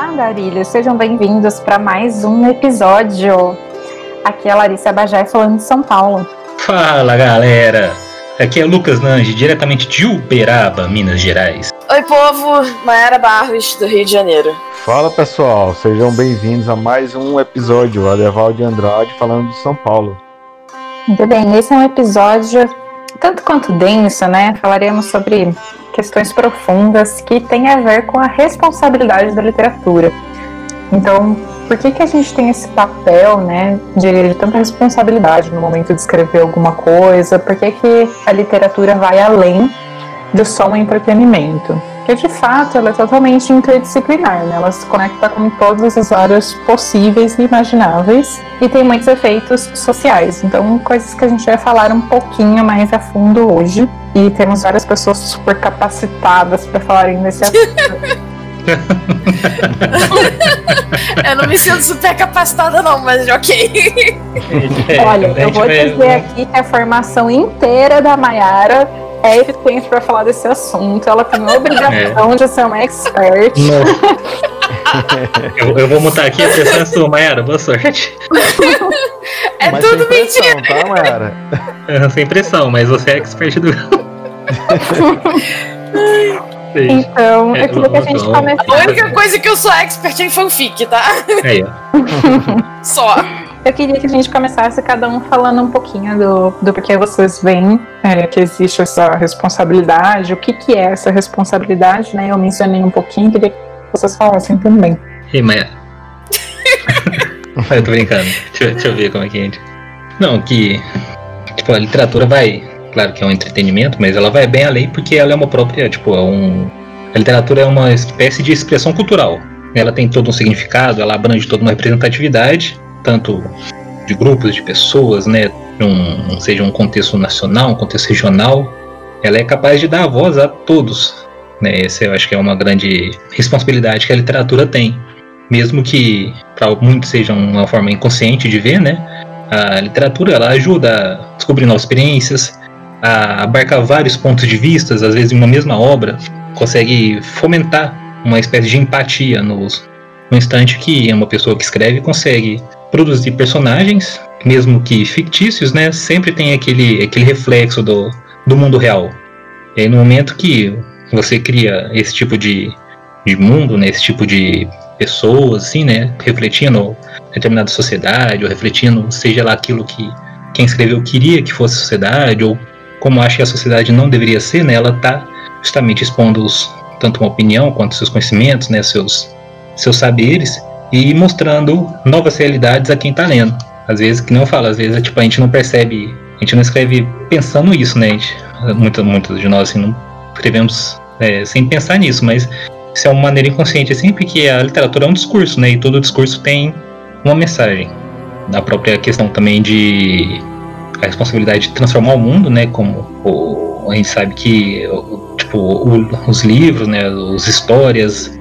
Olá, Andarilhos, sejam bem-vindos para mais um episódio. Aqui é a Larissa Bajé falando de São Paulo. Fala, galera! Aqui é Lucas Nange, diretamente de Uberaba, Minas Gerais. Oi, povo! Mayara Barros, do Rio de Janeiro. Fala, pessoal! Sejam bem-vindos a mais um episódio, Adeval de Andrade falando de São Paulo. Muito bem, esse é um episódio tanto quanto denso, né? Falaremos sobre questões profundas que têm a ver com a responsabilidade da literatura. Então, por que, que a gente tem esse papel, né, de, de tanta responsabilidade no momento de escrever alguma coisa? Por que, que a literatura vai além do só um entretenimento? Porque, de fato, ela é totalmente interdisciplinar, né? Ela se conecta com todas as áreas possíveis e imagináveis e tem muitos efeitos sociais. Então, coisas que a gente vai falar um pouquinho mais a fundo hoje. E temos várias pessoas super capacitadas para falarem desse assunto. eu não me sinto super capacitada, não, mas ok. Olha, eu vou dizer aqui que a formação inteira da Mayara é eficiente para falar desse assunto. Ela tem a obrigação é. de ser uma expert. eu, eu, vou montar aqui a pressão sua, Mayara. Boa sorte. É mas tudo mentira. Tá, Mayara? sem pressão, mas você é expert do. Então, é, eu queria que a gente começasse. A única coisa que eu sou expert é em fanfic, tá? É. Só. Eu queria que a gente começasse cada um falando um pouquinho do, do porquê vocês veem é, que existe essa responsabilidade, o que, que é essa responsabilidade, né? Eu mencionei um pouquinho, queria que vocês falassem também. Ei, Maia. eu tô brincando. Deixa, deixa, eu ver como é que a gente. Não, que. Tipo, a literatura vai claro que é um entretenimento, mas ela vai bem além porque ela é uma própria, tipo, é um, a literatura é uma espécie de expressão cultural. Ela tem todo um significado, ela abrange toda uma representatividade, tanto de grupos de pessoas, né, um, seja um contexto nacional, um contexto regional, ela é capaz de dar voz a todos. Né, essa eu acho que é uma grande responsabilidade que a literatura tem. Mesmo que para muitos seja uma forma inconsciente de ver, né, a literatura ela ajuda a descobrir novas experiências, a abarcar vários pontos de vista, às vezes em uma mesma obra, consegue fomentar uma espécie de empatia nos, no instante que uma pessoa que escreve consegue produzir personagens, mesmo que fictícios, né, sempre tem aquele, aquele reflexo do, do mundo real. E aí, no momento que você cria esse tipo de, de mundo, né, esse tipo de pessoas, assim, né, refletindo determinada sociedade, ou refletindo, seja lá aquilo que quem escreveu queria que fosse sociedade, ou como acha que a sociedade não deveria ser, né, ela está justamente expondo os, tanto uma opinião quanto seus conhecimentos, né, seus, seus saberes e mostrando novas realidades a quem está lendo. Às vezes, que não fala, às vezes tipo, a gente não percebe, a gente não escreve pensando isso, né? Muitos muito de nós assim, não escrevemos é, sem pensar nisso, mas isso é uma maneira inconsciente, assim, porque a literatura é um discurso, né? E todo discurso tem uma mensagem. A própria questão também de a responsabilidade de transformar o mundo, né? Como o, a gente sabe que tipo o, os livros, né? As histórias,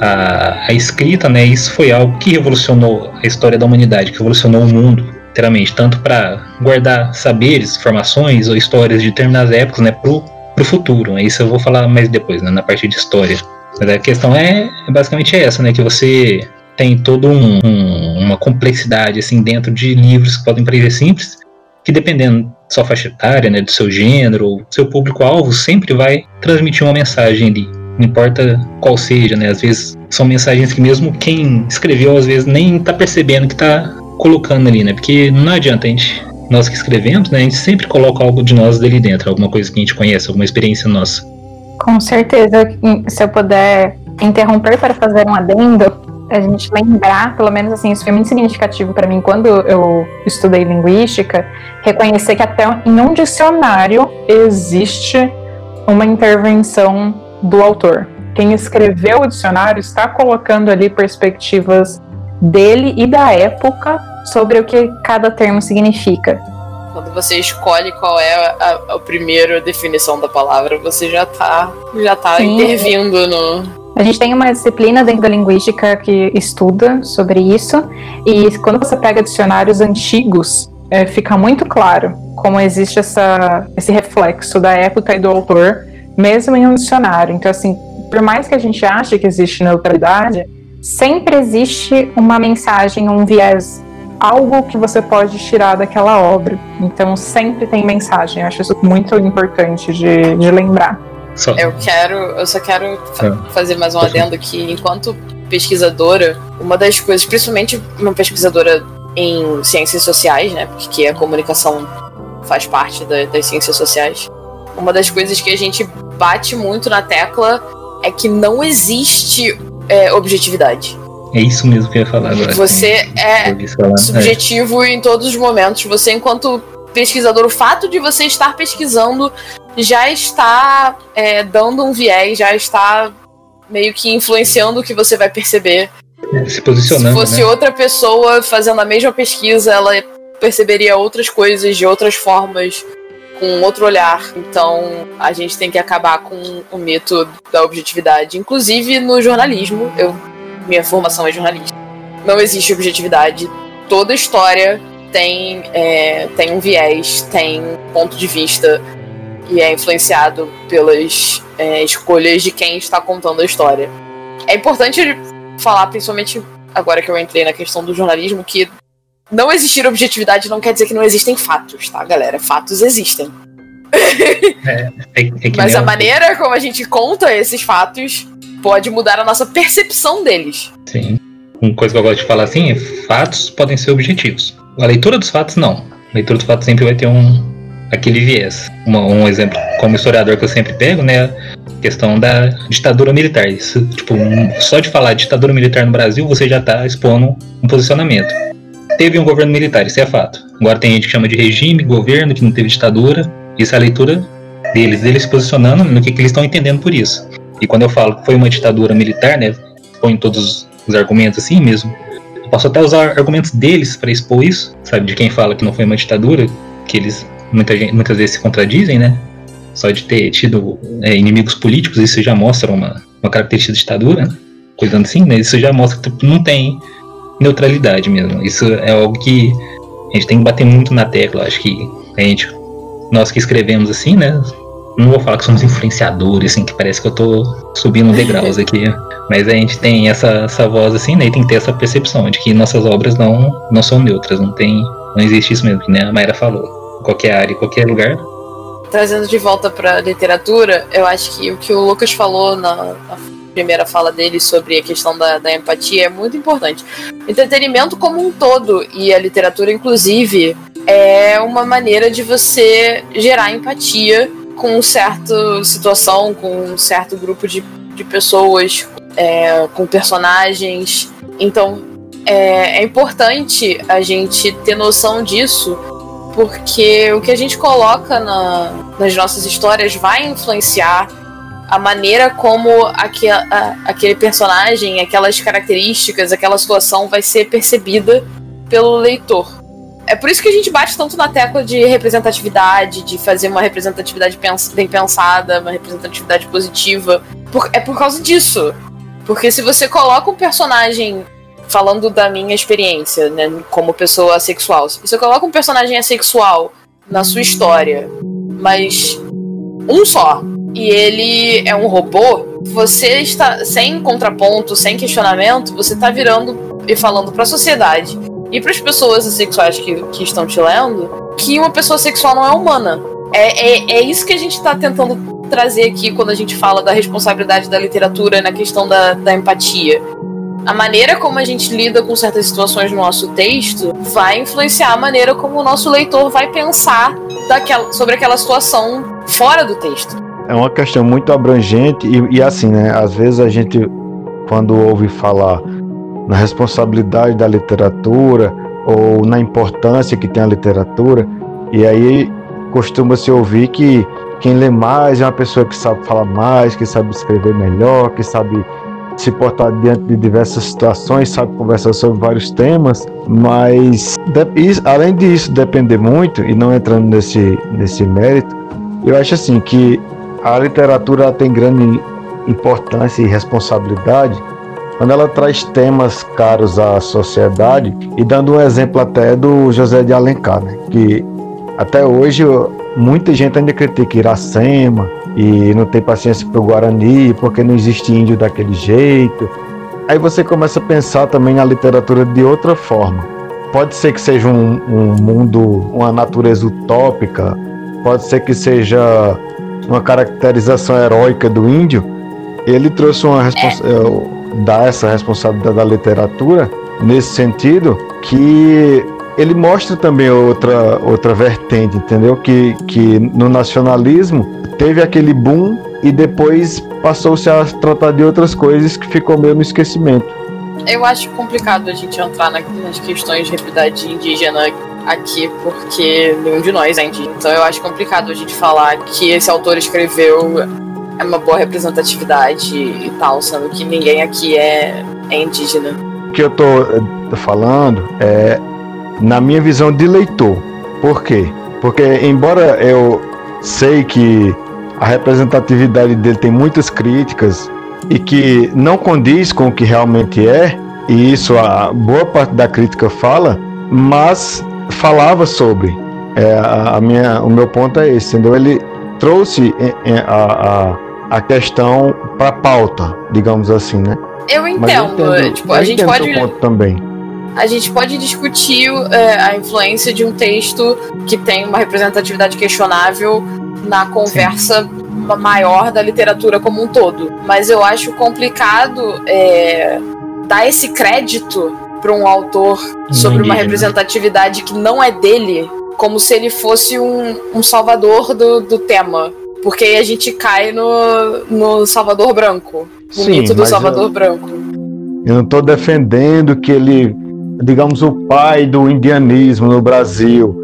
a, a, escrita, né? Isso foi algo que revolucionou a história da humanidade, que revolucionou o mundo, literalmente, tanto para guardar saberes, informações ou histórias de determinadas épocas, né? Pro pro futuro. Isso eu vou falar mais depois, né, na parte de história. Mas a questão é, é basicamente essa, né? Que você tem toda um, um, uma complexidade assim dentro de livros que podem parecer simples, que dependendo da sua faixa etária, né, do seu gênero, ou seu público-alvo, sempre vai transmitir uma mensagem ali. Não importa qual seja, né? Às vezes são mensagens que mesmo quem escreveu, às vezes nem tá percebendo que tá colocando ali, né? Porque não adianta a gente, nós que escrevemos, né? A gente sempre coloca algo de nós dali dentro, alguma coisa que a gente conhece, alguma experiência nossa. Com certeza, se eu puder interromper para fazer um adendo, a gente lembrar, pelo menos assim, isso foi muito significativo para mim quando eu estudei linguística, reconhecer que até em um dicionário existe uma intervenção do autor. Quem escreveu o dicionário está colocando ali perspectivas dele e da época sobre o que cada termo significa. Quando você escolhe qual é a, a, primeira definição da palavra, você já está já tá intervindo no, a gente tem uma disciplina dentro da linguística que estuda sobre isso, e quando você pega dicionários antigos, é, fica muito claro como existe essa, esse reflexo da época e do autor, mesmo em um dicionário. Então, assim, por mais que a gente ache que existe neutralidade, sempre existe uma mensagem, um viés, algo que você pode tirar daquela obra. Então sempre tem mensagem. Eu acho isso muito importante de, de lembrar. Só. Eu quero, eu só quero é. fazer mais um adendo que enquanto pesquisadora, uma das coisas, principalmente uma pesquisadora em ciências sociais, né, porque a comunicação faz parte da, das ciências sociais, uma das coisas que a gente bate muito na tecla é que não existe é, objetividade. É isso mesmo que eu ia falar agora. Você é subjetivo é. em todos os momentos. Você, enquanto pesquisador, o fato de você estar pesquisando já está é, dando um viés, já está meio que influenciando o que você vai perceber. Se posicionando. Se fosse né? outra pessoa fazendo a mesma pesquisa, ela perceberia outras coisas de outras formas, com outro olhar. Então a gente tem que acabar com o mito da objetividade. Inclusive no jornalismo, eu, minha formação é jornalista. Não existe objetividade. Toda história tem, é, tem um viés, tem um ponto de vista e é influenciado pelas é, escolhas de quem está contando a história. É importante falar, principalmente agora que eu entrei na questão do jornalismo, que não existir objetividade não quer dizer que não existem fatos, tá, galera? Fatos existem. É, é, é Mas a maneira como a gente conta esses fatos pode mudar a nossa percepção deles. Sim. Uma coisa que eu gosto de falar assim é fatos podem ser objetivos. A leitura dos fatos não. A leitura dos fatos sempre vai ter um, aquele viés. Uma, um exemplo como historiador que eu sempre pego, né? A questão da ditadura militar. Isso, tipo, um, só de falar ditadura militar no Brasil, você já está expondo um posicionamento. Teve um governo militar, isso é fato. Agora tem gente que chama de regime, governo, que não teve ditadura. Isso é a leitura deles, deles se posicionando no que, que eles estão entendendo por isso. E quando eu falo que foi uma ditadura militar, né? Põe todos os argumentos assim mesmo. Posso até usar argumentos deles para expor isso, sabe? De quem fala que não foi uma ditadura, que eles muita gente, muitas vezes se contradizem, né? Só de ter tido é, inimigos políticos, isso já mostra uma, uma característica de ditadura, né? coisando assim, né? Isso já mostra que não tem neutralidade mesmo. Isso é algo que a gente tem que bater muito na tecla. Acho que a gente, nós que escrevemos assim, né? Não vou falar que somos influenciadores, assim, que parece que eu tô subindo degraus aqui. Mas a gente tem essa, essa voz assim, né? E tem que ter essa percepção de que nossas obras não, não são neutras, não tem. Não existe isso mesmo, que né, a Mayra falou qualquer área, qualquer lugar. Trazendo de volta para literatura, eu acho que o que o Lucas falou na, na primeira fala dele sobre a questão da, da, empatia é muito importante. Entretenimento como um todo, e a literatura, inclusive, é uma maneira de você gerar empatia com certa situação, com um certo grupo de, de pessoas, é, com personagens. Então, é, é importante a gente ter noção disso porque o que a gente coloca na, nas nossas histórias vai influenciar a maneira como a, aquele personagem, aquelas características, aquela situação vai ser percebida pelo leitor. É por isso que a gente bate tanto na tecla de representatividade, de fazer uma representatividade bem pensada, uma representatividade positiva. Por, é por causa disso. Porque se você coloca um personagem falando da minha experiência, né, como pessoa sexual. Se você coloca um personagem assexual na sua história, mas um só, e ele é um robô, você está sem contraponto, sem questionamento, você está virando e falando para a sociedade e para as pessoas assexuais que, que estão te lendo que uma pessoa sexual não é humana. É, é, é isso que a gente está tentando trazer aqui quando a gente fala da responsabilidade da literatura na questão da, da empatia a maneira como a gente lida com certas situações no nosso texto vai influenciar a maneira como o nosso leitor vai pensar daquela, sobre aquela situação fora do texto. É uma questão muito abrangente e, e assim, né? Às vezes a gente, quando ouve falar na responsabilidade da literatura ou na importância que tem a literatura, e aí costuma se ouvir que quem lê mais é uma pessoa que sabe falar mais, que sabe escrever melhor, que sabe se portar diante de diversas situações, sabe conversar sobre vários temas, mas além disso depender muito e não entrando nesse nesse mérito, eu acho assim que a literatura tem grande importância e responsabilidade quando ela traz temas caros à sociedade e dando um exemplo até do José de Alencar, né? que até hoje muita gente ainda critica Iracema, e não tem paciência para o Guarani porque não existe índio daquele jeito. aí você começa a pensar também a literatura de outra forma. Pode ser que seja um, um mundo, uma natureza utópica, pode ser que seja uma caracterização heróica do índio. Ele trouxe uma responsa é. Dá essa responsabilidade da literatura nesse sentido que ele mostra também outra outra vertente, entendeu? Que que no nacionalismo teve aquele boom e depois passou-se a tratar de outras coisas que ficou meio no esquecimento. Eu acho complicado a gente entrar nas questões de realidade indígena aqui, porque nenhum de nós é indígena. Então eu acho complicado a gente falar que esse autor escreveu uma boa representatividade e tal, sendo que ninguém aqui é, é indígena. O que eu tô falando é na minha visão de leitor. Por quê? Porque embora eu sei que a representatividade dele tem muitas críticas e que não condiz com o que realmente é, e isso a boa parte da crítica fala, mas falava sobre. É, a, minha, o meu ponto é esse, entendeu? Ele trouxe é, é, a, a, a questão para a pauta, digamos assim, né? Eu entendo. Eu entendo tipo, a gente pode. Ponto também. A gente pode discutir é, a influência de um texto que tem uma representatividade questionável na conversa Sim. maior da literatura como um todo. Mas eu acho complicado é, dar esse crédito para um autor sobre uma representatividade que não é dele, como se ele fosse um, um salvador do, do tema. Porque aí a gente cai no, no Salvador Branco. O Sim, mito do Salvador eu, Branco. Eu não estou defendendo que ele, digamos, o pai do indianismo no Brasil.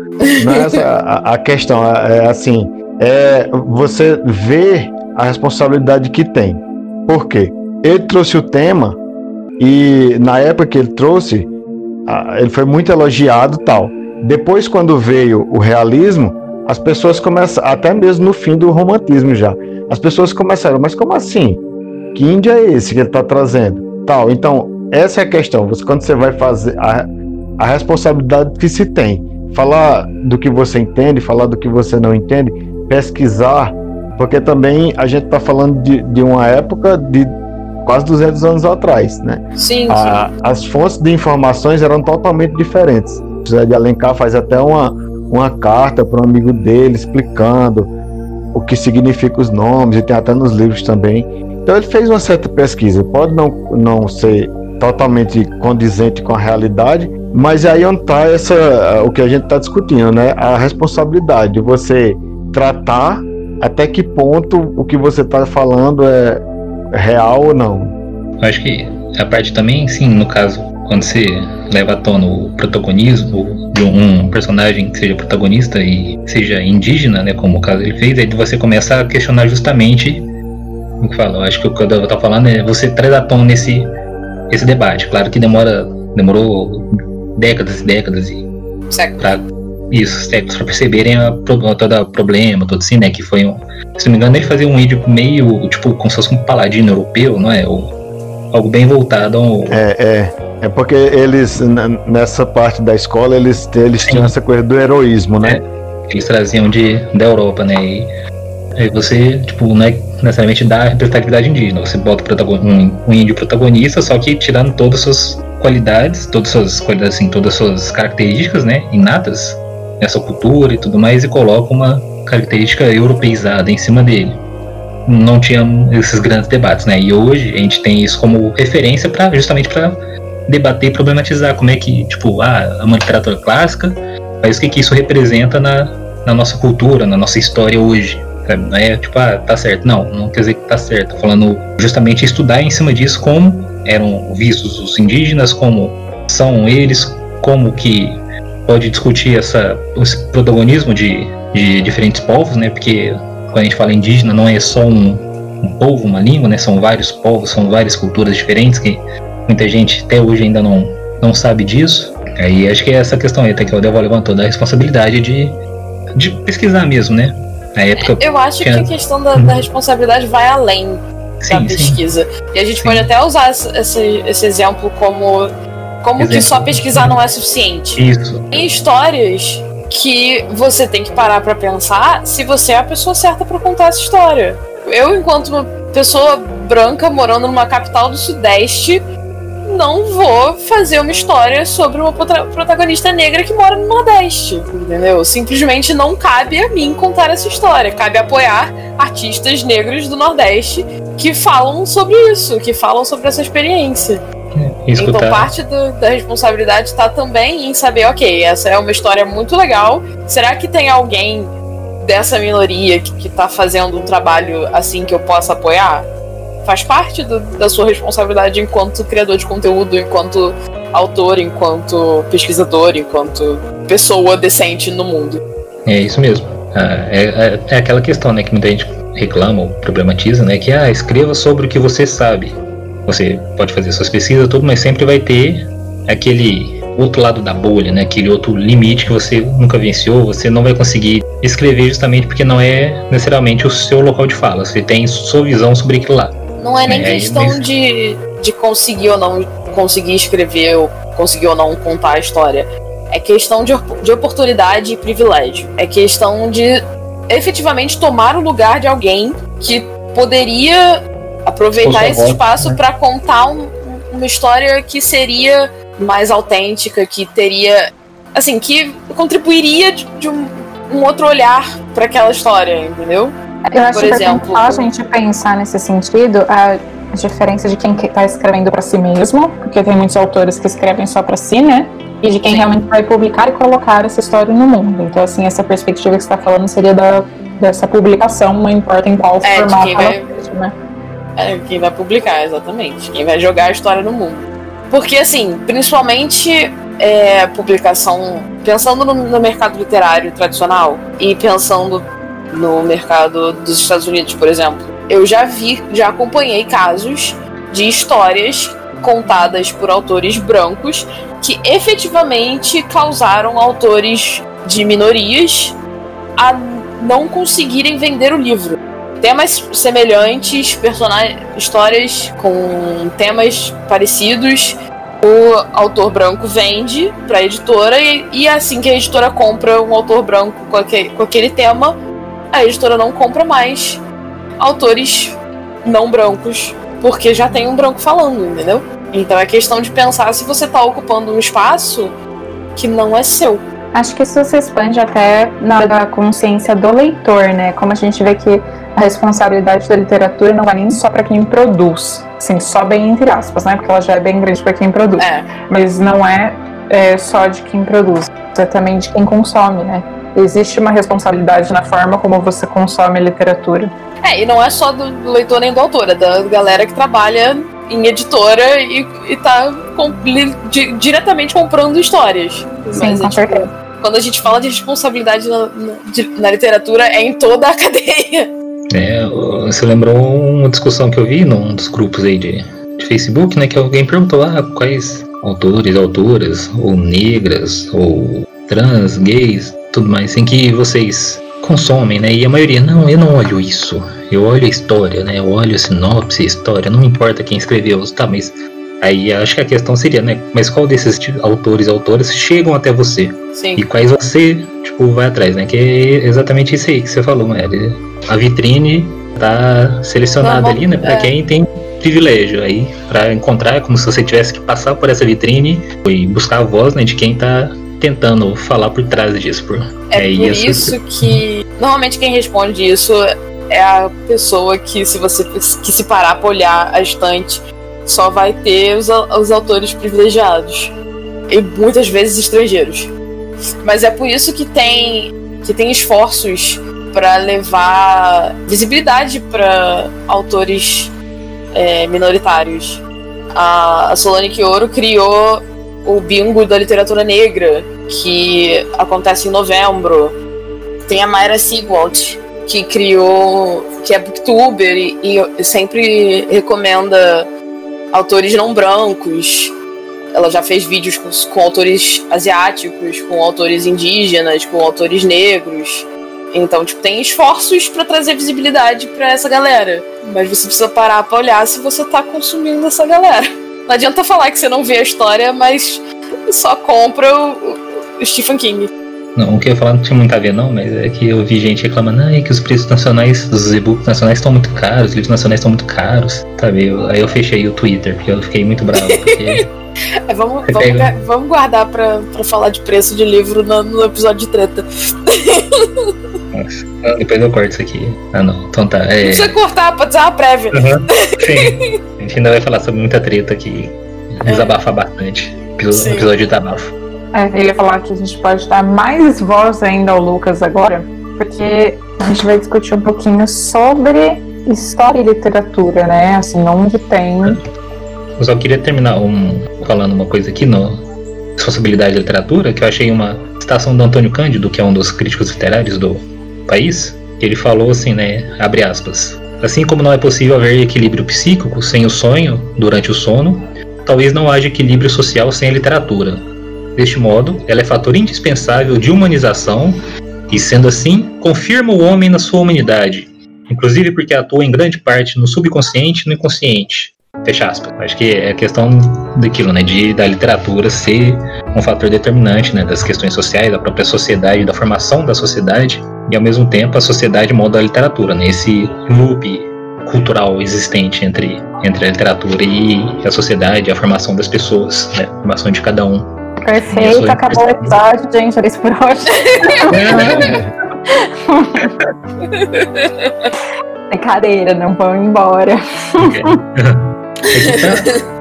Não é essa a, a questão. É, é assim: é você ver a responsabilidade que tem. Por quê? Ele trouxe o tema e na época que ele trouxe, ele foi muito elogiado tal. Depois, quando veio o realismo, as pessoas começam, até mesmo no fim do romantismo já, as pessoas começaram, mas como assim? Que índio é esse que ele está trazendo? Tal. Então, essa é a questão. Você, quando você vai fazer a, a responsabilidade que se tem, falar do que você entende, falar do que você não entende, pesquisar, porque também a gente está falando de, de uma época de quase 200 anos atrás, né? Sim, a, sim. As fontes de informações eram totalmente diferentes. José de Alencar faz até uma, uma carta para um amigo dele explicando o que significa os nomes, e tem até nos livros também. Então ele fez uma certa pesquisa. Pode não, não ser totalmente condizente com a realidade, mas aí onde está essa, o que a gente está discutindo, né? A responsabilidade de você tratar até que ponto o que você está falando é real ou não. Acho que a parte também, sim, no caso, quando você leva à tona o protagonismo de um personagem que seja protagonista e seja indígena, né, como o caso ele fez, aí você começa a questionar justamente o que fala. Eu acho que o que eu tô falando é você traz à tona esse, esse debate. Claro que demora, demorou décadas e décadas e pra, isso, séculos para perceberem a, todo o problema, todo assim, né, que foi um se não me engano, ele fazia um vídeo meio, tipo, como se fosse um paladino europeu, não é? Ou algo bem voltado ao. É, é. É porque eles, nessa parte da escola, eles, eles tinham essa coisa do heroísmo, né? É, eles traziam de, da Europa, né? E aí você, tipo, não é necessariamente dá representatividade indígena. Você bota um, um índio protagonista, só que tirando todas as suas qualidades, todas as suas qualidades, assim, todas as suas características, né? Inatas, essa cultura e tudo mais, e coloca uma característica europeizada em cima dele. Não tinha esses grandes debates, né? E hoje a gente tem isso como referência para justamente para debater e problematizar como é que, tipo, ah, uma literatura clássica, mas o que, que isso representa na, na nossa cultura, na nossa história hoje. Sabe? Não é tipo, ah, tá certo. Não, não quer dizer que tá certo. Tô falando justamente estudar em cima disso como eram vistos os indígenas, como são eles, como que pode discutir essa, esse protagonismo de de diferentes povos, né? Porque quando a gente fala indígena, não é só um, um povo, uma língua, né? São vários povos, são várias culturas diferentes que muita gente até hoje ainda não, não sabe disso. Aí acho que é essa questão aí até que o Deval levantou da responsabilidade de, de pesquisar mesmo, né? Na época. Eu acho que, a questão da, da, responsabilidade vai além sim, da pesquisa. Sim. E a gente sim. pode até usar esse, esse exemplo como como exemplo. que só pesquisar não é suficiente. Isso. Em histórias que você tem que parar para pensar se você é a pessoa certa para contar essa história. Eu, enquanto uma pessoa branca morando numa capital do Sudeste, não vou fazer uma história sobre uma protagonista negra que mora no Nordeste, entendeu? Simplesmente não cabe a mim contar essa história. Cabe apoiar artistas negros do Nordeste que falam sobre isso, que falam sobre essa experiência. É, então parte do, da responsabilidade está também em saber, ok, essa é uma história muito legal. Será que tem alguém dessa minoria que está fazendo um trabalho assim que eu possa apoiar? Faz parte do, da sua responsabilidade enquanto criador de conteúdo, enquanto autor, enquanto pesquisador, enquanto pessoa decente no mundo. É isso mesmo. Ah, é, é, é, aquela questão, né, que muita gente reclama ou problematiza, né, que ah, escreva sobre o que você sabe. Você pode fazer suas pesquisas tudo, mas sempre vai ter aquele outro lado da bolha, né, aquele outro limite que você nunca venceu, você não vai conseguir escrever justamente porque não é necessariamente o seu local de fala. Você tem sua visão sobre aquilo lá. Não é nem é, questão de, de conseguir ou não conseguir escrever, ou conseguir ou não contar a história. É questão de, de oportunidade e privilégio. É questão de efetivamente tomar o lugar de alguém que poderia aproveitar esse espaço né? para contar um, uma história que seria mais autêntica, que teria. Assim, que contribuiria de, de um, um outro olhar para aquela história, entendeu? Eu acho Por exemplo, a gente pensar nesse sentido a diferença de quem está escrevendo para si mesmo, porque tem muitos autores que escrevem só para si, né? E de quem Sim. realmente vai publicar e colocar essa história no mundo. Então, assim, essa perspectiva que você está falando seria da, dessa publicação, não importa em qual é, formato quem vai, né? É, quem vai publicar, exatamente. Quem vai jogar a história no mundo. Porque, assim, principalmente é, publicação. Pensando no, no mercado literário tradicional e pensando no mercado dos Estados Unidos, por exemplo. Eu já vi, já acompanhei casos de histórias contadas por autores brancos que efetivamente causaram autores de minorias a não conseguirem vender o livro. Temas semelhantes, histórias com temas parecidos, o autor branco vende para a editora e, e, assim que a editora compra um autor branco com aquele, com aquele tema, a editora não compra mais autores não brancos, porque já tem um branco falando, entendeu? Então é questão de pensar se você está ocupando um espaço que não é seu. Acho que isso se expande até na consciência do leitor, né? Como a gente vê que a responsabilidade da literatura não vai nem só para quem produz, assim, só bem entre aspas, né? Porque ela já é bem grande para quem produz. É. Mas não é, é só de quem produz, é também de quem consome, né? Existe uma responsabilidade na forma como você consome a literatura. É, e não é só do, leitor nem do autor, é da galera que trabalha em editora e, e tá com, di, diretamente comprando histórias. Sim, Mas, com é, certeza. quando a gente fala de responsabilidade na, na, de, na, literatura, é em toda a cadeia. É, você lembrou uma discussão que eu vi num dos grupos aí de, de Facebook, né? Que alguém perguntou ah, quais autores, autoras, ou negras, ou trans, gays, tudo mais, em que vocês consomem, né? E a maioria, não, eu não olho isso. Eu olho a história, né? Eu olho a sinopse, a história, não me importa quem escreveu, tá, mas aí acho que a questão seria, né? Mas qual desses autores e autoras chegam até você? Sim. E quais você, tipo, vai atrás, né? Que é exatamente isso aí que você falou, né? A vitrine tá selecionada ali, né? Pra é. quem tem privilégio. Aí, para encontrar, é como se você tivesse que passar por essa vitrine e buscar a voz né, de quem tá tentando falar por trás disso. Por, é, é por isso que normalmente quem responde isso é a pessoa que se você que se parar para olhar a estante só vai ter os, os autores privilegiados e muitas vezes estrangeiros. Mas é por isso que tem que tem esforços para levar visibilidade para autores é, minoritários. A, a Solane Kioro criou o bingo da literatura negra, que acontece em novembro. Tem a Mayra Sigwalt, que criou, que é booktuber e, e sempre recomenda autores não brancos. Ela já fez vídeos com, com autores asiáticos, com autores indígenas, com autores negros. Então, tipo, tem esforços para trazer visibilidade para essa galera. Mas você precisa parar para olhar se você tá consumindo essa galera. Não adianta falar que você não vê a história, mas só compra o, o Stephen King. Não, o que eu ia falar não tinha muito a ver, não, mas é que eu vi gente reclamando, ah, é que os preços nacionais, os e-books nacionais estão muito caros, os livros nacionais estão muito caros, sabe? Eu, aí eu fechei o Twitter, porque eu fiquei muito bravo. Porque... é, vamos, vamos, vamos, guardar pra, pra falar de preço de livro no, no episódio de treta. Nossa, ah, depois eu corto isso aqui. Ah, não. Então tá. É... Não precisa cortar, pode ser uma prévia. Uhum, sim. A gente ainda vai falar sobre muita treta aqui. É. Desabafar bastante. Episódio, episódio de desabafo. É, eu ia falar que a gente pode dar mais voz ainda ao Lucas agora, porque a gente vai discutir um pouquinho sobre história e literatura, né? Assim, onde tem. Eu só queria terminar um, falando uma coisa aqui no Responsabilidade da Literatura, que eu achei uma citação do Antônio Cândido, que é um dos críticos literários do país, ele falou assim, né? Abre aspas. Assim como não é possível haver equilíbrio psíquico sem o sonho durante o sono, talvez não haja equilíbrio social sem a literatura. Deste modo, ela é fator indispensável de humanização e, sendo assim, confirma o homem na sua humanidade, inclusive porque atua em grande parte no subconsciente e no inconsciente. Fecha aspas. Acho que é questão daquilo, né, de da literatura ser um fator determinante, né, das questões sociais, da própria sociedade, da formação da sociedade, e ao mesmo tempo a sociedade molda a literatura, né, esse loop cultural existente entre, entre a literatura e a sociedade, a formação das pessoas, né, a formação de cada um. Perfeito, acabou o episódio, gente. Era isso por hoje. Brincadeira, não vão embora. Ah,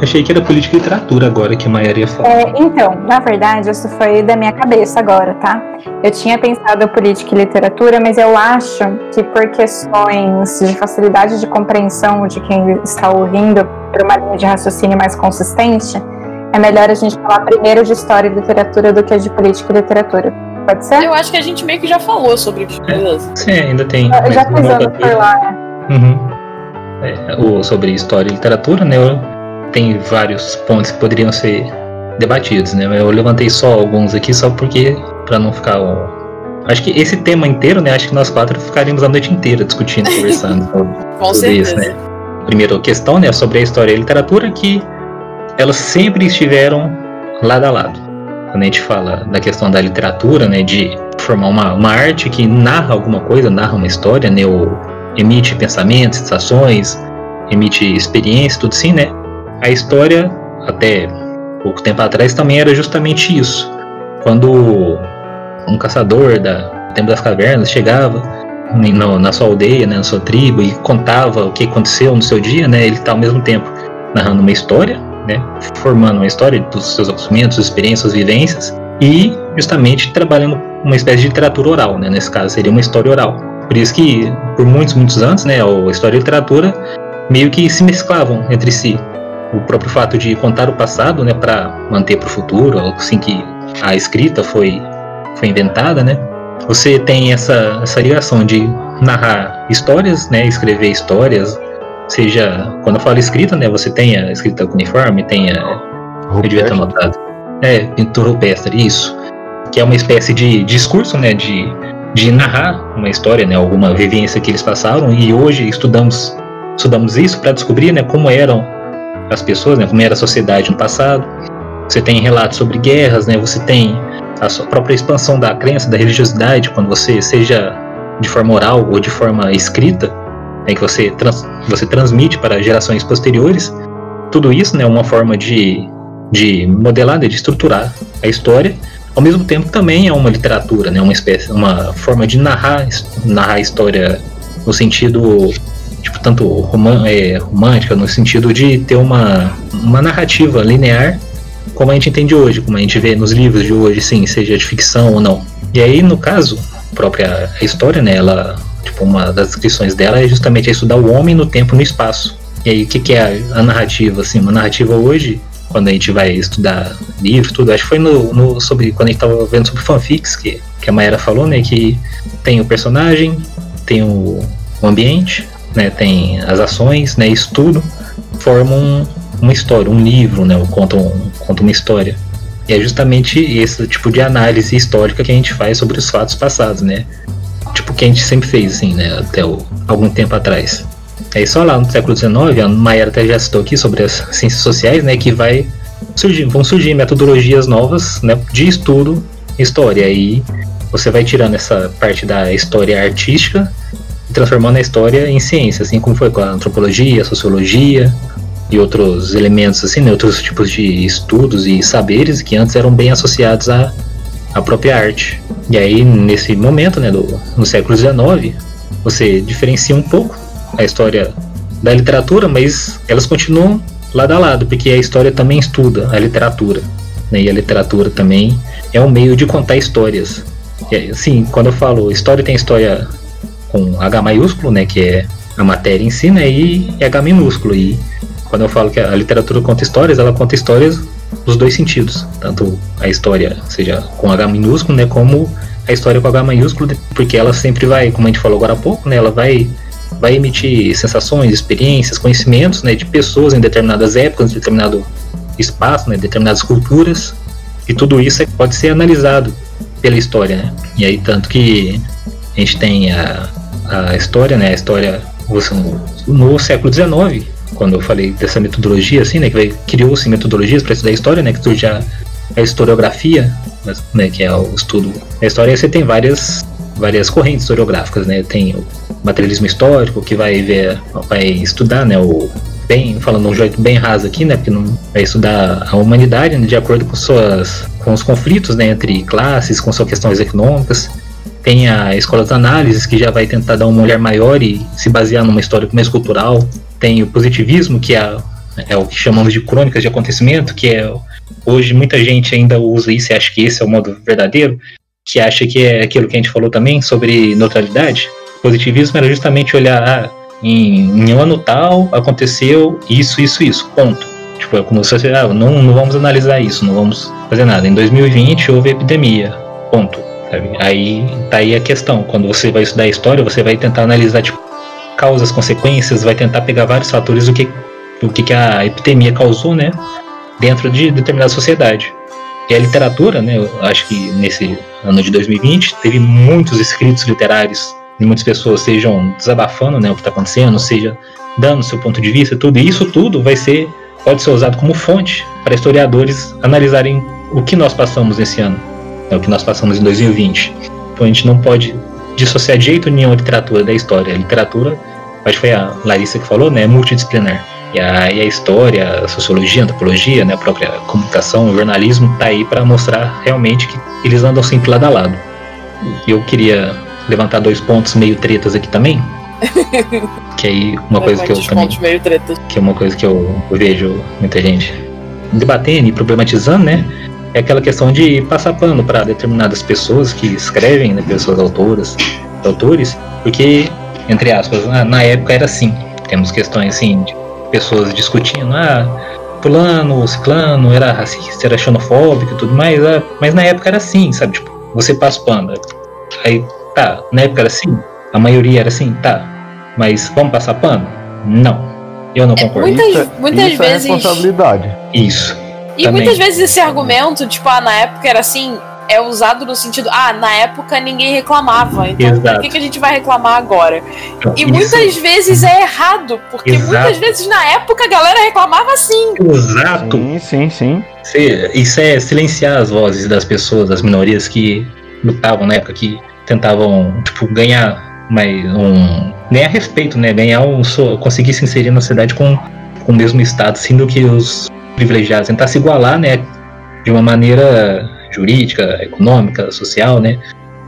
achei que era política e literatura agora que a Maia ia falar. É, então, na verdade, isso foi da minha cabeça agora, tá? Eu tinha pensado política e literatura, mas eu acho que por questões de facilidade de compreensão de quem está ouvindo, por uma linha de raciocínio mais consistente, é melhor a gente falar primeiro de história e literatura do que de política e literatura. Pode ser? Eu acho que a gente meio que já falou sobre isso. É, sim, ainda tem. Eu já fiz ano por lá, né? Uhum. É, o, sobre história e literatura, né? Tem vários pontos que poderiam ser debatidos, né? Eu levantei só alguns aqui só porque para não ficar ó, acho que esse tema inteiro, né? Acho que nós quatro ficaríamos a noite inteira discutindo, conversando sobre, Com sobre isso, né? Primeira questão, né? Sobre a história e a literatura que elas sempre estiveram lado a lado. Quando a gente fala da questão da literatura, né, de formar uma, uma arte que narra alguma coisa, narra uma história, né, ou emite pensamentos, sensações, emite experiência, tudo assim, né? A história, até pouco tempo atrás, também era justamente isso. Quando um caçador da tempo das cavernas chegava no, na sua aldeia, né, na sua tribo e contava o que aconteceu no seu dia, né, ele está ao mesmo tempo narrando uma história, né, formando uma história dos seus acontecimentos, experiências, vivências e justamente trabalhando uma espécie de literatura oral, né, nesse caso seria uma história oral. Por isso que por muitos muitos anos, né, a história e a literatura meio que se mesclavam entre si. O próprio fato de contar o passado, né, para manter para o futuro, assim que a escrita foi foi inventada, né? Você tem essa essa ligação de narrar histórias, né, escrever histórias, seja, quando eu falo escrita, né, você tem a escrita uniforme, tem a. Eu devia ter anotado. É, pintura rupestre, isso. Que é uma espécie de discurso, né, de, de narrar uma história, né, alguma vivência que eles passaram, e hoje estudamos, estudamos isso para descobrir, né, como eram as pessoas, né, como era a sociedade no passado. Você tem relatos sobre guerras, né, você tem a sua própria expansão da crença, da religiosidade, quando você, seja de forma oral ou de forma escrita, né, que você, trans, você transmite para gerações posteriores, tudo isso é né, uma forma de, de modelar, né, de estruturar a história, ao mesmo tempo também é uma literatura, né, uma espécie, uma forma de narrar, narrar a história no sentido tipo tanto é, romântica, no sentido de ter uma, uma narrativa linear como a gente entende hoje, como a gente vê nos livros de hoje, sim, seja de ficção ou não. E aí, no caso, a própria história, né, ela Tipo, uma das descrições dela é justamente estudar o homem no tempo e no espaço. E aí, o que, que é a, a, narrativa? Assim, uma narrativa hoje, quando a gente vai estudar livros, tudo, acho que foi no, no, sobre quando a gente estava vendo sobre fanfics, que, que a Maera falou, né? Que tem o personagem, tem o, o ambiente, né? Tem as ações, né? Isso tudo forma um, uma história, um livro, né? Ou conta, um, conta uma história. E é justamente esse tipo de análise histórica que a gente faz sobre os fatos passados, né? tipo que a gente sempre fez, assim, né, até o, algum tempo atrás. Aí só lá no século XIX, a Mayara até já citou aqui sobre as ciências sociais, né, que vai surgir, vão surgir metodologias novas, né, de estudo história. Aí você vai tirando essa parte da história artística e transformando a história em ciência, assim como foi com a antropologia, a sociologia e outros elementos, assim, né, outros tipos de estudos e saberes que antes eram bem associados à, à própria arte. E aí, nesse momento, né, do, no século XIX, você diferencia um pouco a história da literatura, mas elas continuam lado a lado, porque a história também estuda a literatura. Né, e a literatura também é um meio de contar histórias. E, assim, quando eu falo história, tem história com H maiúsculo, né, que é a matéria em si, né, e H minúsculo. E quando eu falo que a literatura conta histórias, ela conta histórias dos dois sentidos, tanto a história, seja com H minúsculo, né, como a história com H maiúsculo, porque ela sempre vai, como a gente falou agora há pouco, né, ela vai vai emitir sensações, experiências, conhecimentos, né, de pessoas em determinadas épocas, em determinado espaço, né, determinadas culturas, e tudo isso é, pode ser analisado pela história, né? E aí tanto que a gente tem a, a história, né, a história no século XIX, quando eu falei dessa metodologia, assim, né, que criou-se metodologias para estudar a história, né, que surge a, a historiografia, né, que é o estudo. Da história, você tem várias várias correntes historiográficas, né, tem o materialismo histórico que vai ver, vai estudar, né, o bem falando um jeito bem raso aqui, né, porque não vai estudar a humanidade né, de acordo com suas com os conflitos, né, entre classes, com suas questões econômicas. Tem a escola de análises que já vai tentar dar uma olhar maior e se basear numa história mais cultural tem o positivismo, que é, é o que chamamos de crônicas de acontecimento, que é hoje muita gente ainda usa isso e acha que esse é o modo verdadeiro, que acha que é aquilo que a gente falou também sobre neutralidade. Positivismo era justamente olhar ah, em, em um ano tal aconteceu isso, isso, isso, ponto. Tipo, é como se você, ah, não, não vamos analisar isso, não vamos fazer nada. Em 2020 houve epidemia, ponto. Sabe? Aí tá aí a questão. Quando você vai estudar a história, você vai tentar analisar tipo, causas, consequências, vai tentar pegar vários fatores do que, do que, que a epidemia causou, né, dentro de determinada sociedade. E a literatura, né, eu acho que nesse ano de 2020 teve muitos escritos literários de muitas pessoas, sejam desabafando, né, o que está acontecendo, seja dando seu ponto de vista, tudo. E isso tudo vai ser pode ser usado como fonte para historiadores analisarem o que nós passamos nesse ano, né, o que nós passamos em 2020. Então a gente não pode dissociar de jeito nenhum a literatura da história. A literatura, acho que foi a Larissa que falou, né, é multidisciplinar. E a, e a história, a sociologia, a antropologia, né, a própria comunicação, o jornalismo, tá aí para mostrar realmente que eles andam sempre lado a lado. E eu queria levantar dois pontos meio tretas aqui também. que aí uma coisa que eu também que é uma coisa que eu vejo muita gente debatendo e problematizando, né? É aquela questão de passar pano para determinadas pessoas que escrevem, né, pessoas autoras, autores, porque, entre aspas, na, na, época era assim. Temos questões assim de pessoas discutindo, ah, fulano, ciclano era racista, era xenofóbico e tudo mais, ah, mas na época era assim, sabe? Tipo, você passa pano. Aí, tá, na época era assim, a maioria era assim, tá, mas vamos passar pano? Não. Eu não é, concordo. Muitas, é, muitas isso vezes. É responsabilidade. Isso. E Também. muitas vezes esse argumento, tipo, ah, na época era assim, é usado no sentido, ah, na época ninguém reclamava, então Exato. por que, que a gente vai reclamar agora? Então, e isso. muitas vezes é errado, porque Exato. muitas vezes na época a galera reclamava assim. Exato. Sim, sim, sim. Isso é silenciar as vozes das pessoas, das minorias que lutavam na época, que tentavam, tipo, ganhar mais um. Nem a respeito, né? Ganhar um. conseguir se inserir na sociedade com, com o mesmo estado, sendo que os privilegiados, tentar se igualar, né, de uma maneira jurídica, econômica, social, né?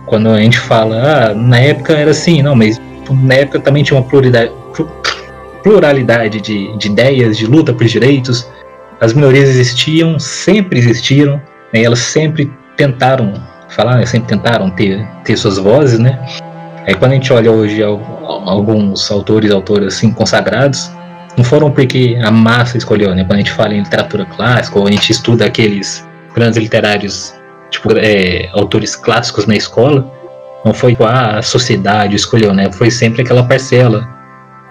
Quando a gente fala, ah, na época era assim, não, mas na época também tinha uma pluralidade, pluralidade de, de ideias, de luta por direitos. As minorias existiam, sempre existiram, né, elas sempre tentaram falar, né, sempre tentaram ter, ter suas vozes, né? Aí quando a gente olha hoje alguns autores, autoras assim consagrados, não foram porque a massa escolheu, né? Quando a gente fala em literatura clássica, ou a gente estuda aqueles grandes literários, tipo, é, autores clássicos na escola, não foi a sociedade escolheu, né? Foi sempre aquela parcela.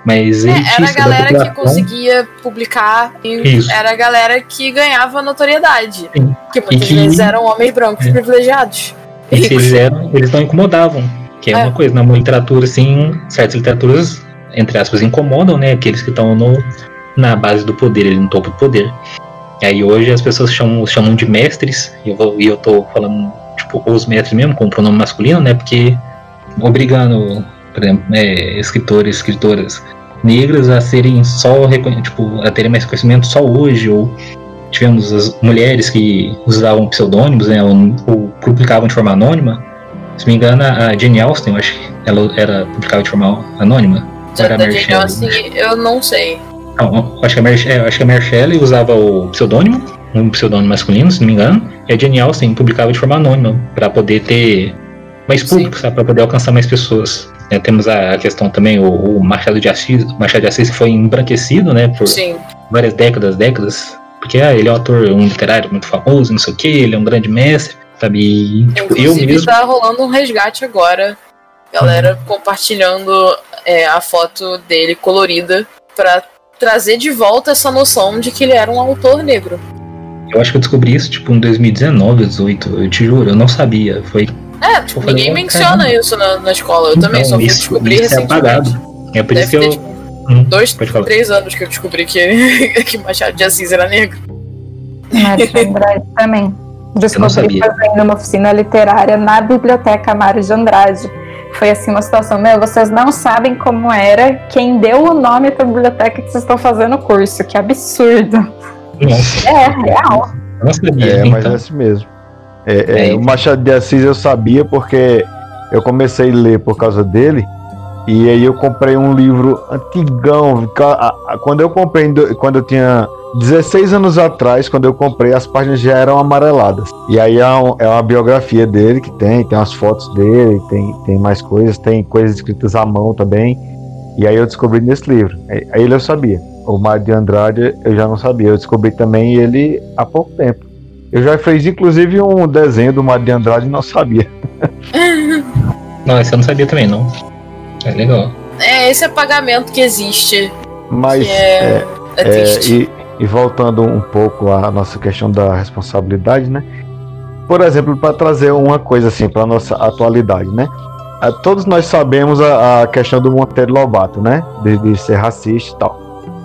Mas é, era a galera que conseguia publicar e Isso. era a galera que ganhava notoriedade. Sim. Que muitas que, vezes eram homens brancos é. privilegiados. E se eles eram, eles não incomodavam. Que é, é, uma coisa, na literatura, assim, certas literaturas entre aspas, incomodam, né? Aqueles que estão na base do poder, ele no topo do poder. E aí hoje as pessoas chamam, chamam de mestres, e eu, e eu tô falando, tipo, os mestres mesmo, com o pronome masculino, né? Porque obrigando, por exemplo, é, escritores, escritoras negras a serem só tipo, a terem mais conhecimento só hoje, ou tivemos as mulheres que usavam pseudônimos, né? Ou, ou publicavam de forma anônima. Se me engano, a Jane Austen, eu acho que ela era publicava de forma anônima. Era da Jane Austen, eu não sei. Não, acho que a Mary, é, acho que a Mary Shelley usava o pseudônimo, um pseudônimo masculino, se não me engano. E a Jane Austen publicava de forma anônima para poder ter mais público, para poder alcançar mais pessoas. É, temos a questão também o, o, Machado de Assis, Machado de Assis que foi embranquecido, né, por Sim. várias décadas, décadas, porque ah, ele é um autor um literário muito famoso, não sei o que, ele é um grande mestre, sabe? E, tipo, eu mesmo. tá rolando um resgate agora, galera uhum. compartilhando é, a foto dele colorida para trazer de volta essa noção de que ele era um autor negro. Eu acho que eu descobri isso tipo em 2019, 2018, eu te juro, eu não sabia. Foi é, tipo, falei, ninguém menciona caramba. isso na, na escola. Eu então, também só fui descobrir isso é apagado. É por isso que eu. Hum, dois, três anos que eu descobri que, que Machado de Assis era negro. Mário de Andrade também. Descobri fazendo uma oficina literária na Biblioteca Mário de Andrade. Foi assim uma situação, meu, vocês não sabem como era quem deu o nome para a biblioteca que vocês estão fazendo o curso, que absurdo. Nossa. É, real. É, então. mas é assim mesmo. É, é, o Machado de Assis eu sabia porque eu comecei a ler por causa dele. E aí eu comprei um livro antigão. Quando eu comprei, quando eu tinha 16 anos atrás, quando eu comprei, as páginas já eram amareladas. E aí é, é uma biografia dele que tem, tem as fotos dele, tem, tem mais coisas, tem coisas escritas à mão também. E aí eu descobri nesse livro. Aí ele eu sabia. O Mário de Andrade eu já não sabia. Eu descobri também ele há pouco tempo. Eu já fiz inclusive um desenho do Mário de Andrade e não sabia. não, esse eu não sabia também, não. É legal. É esse apagamento que existe. Mas é, é, é, é e, e, voltando um pouco à nossa questão da responsabilidade, né? Por exemplo, para trazer uma coisa assim para nossa atualidade, né? É, todos nós sabemos a, a questão do Monteiro Lobato, né? De, de ser racista e tal.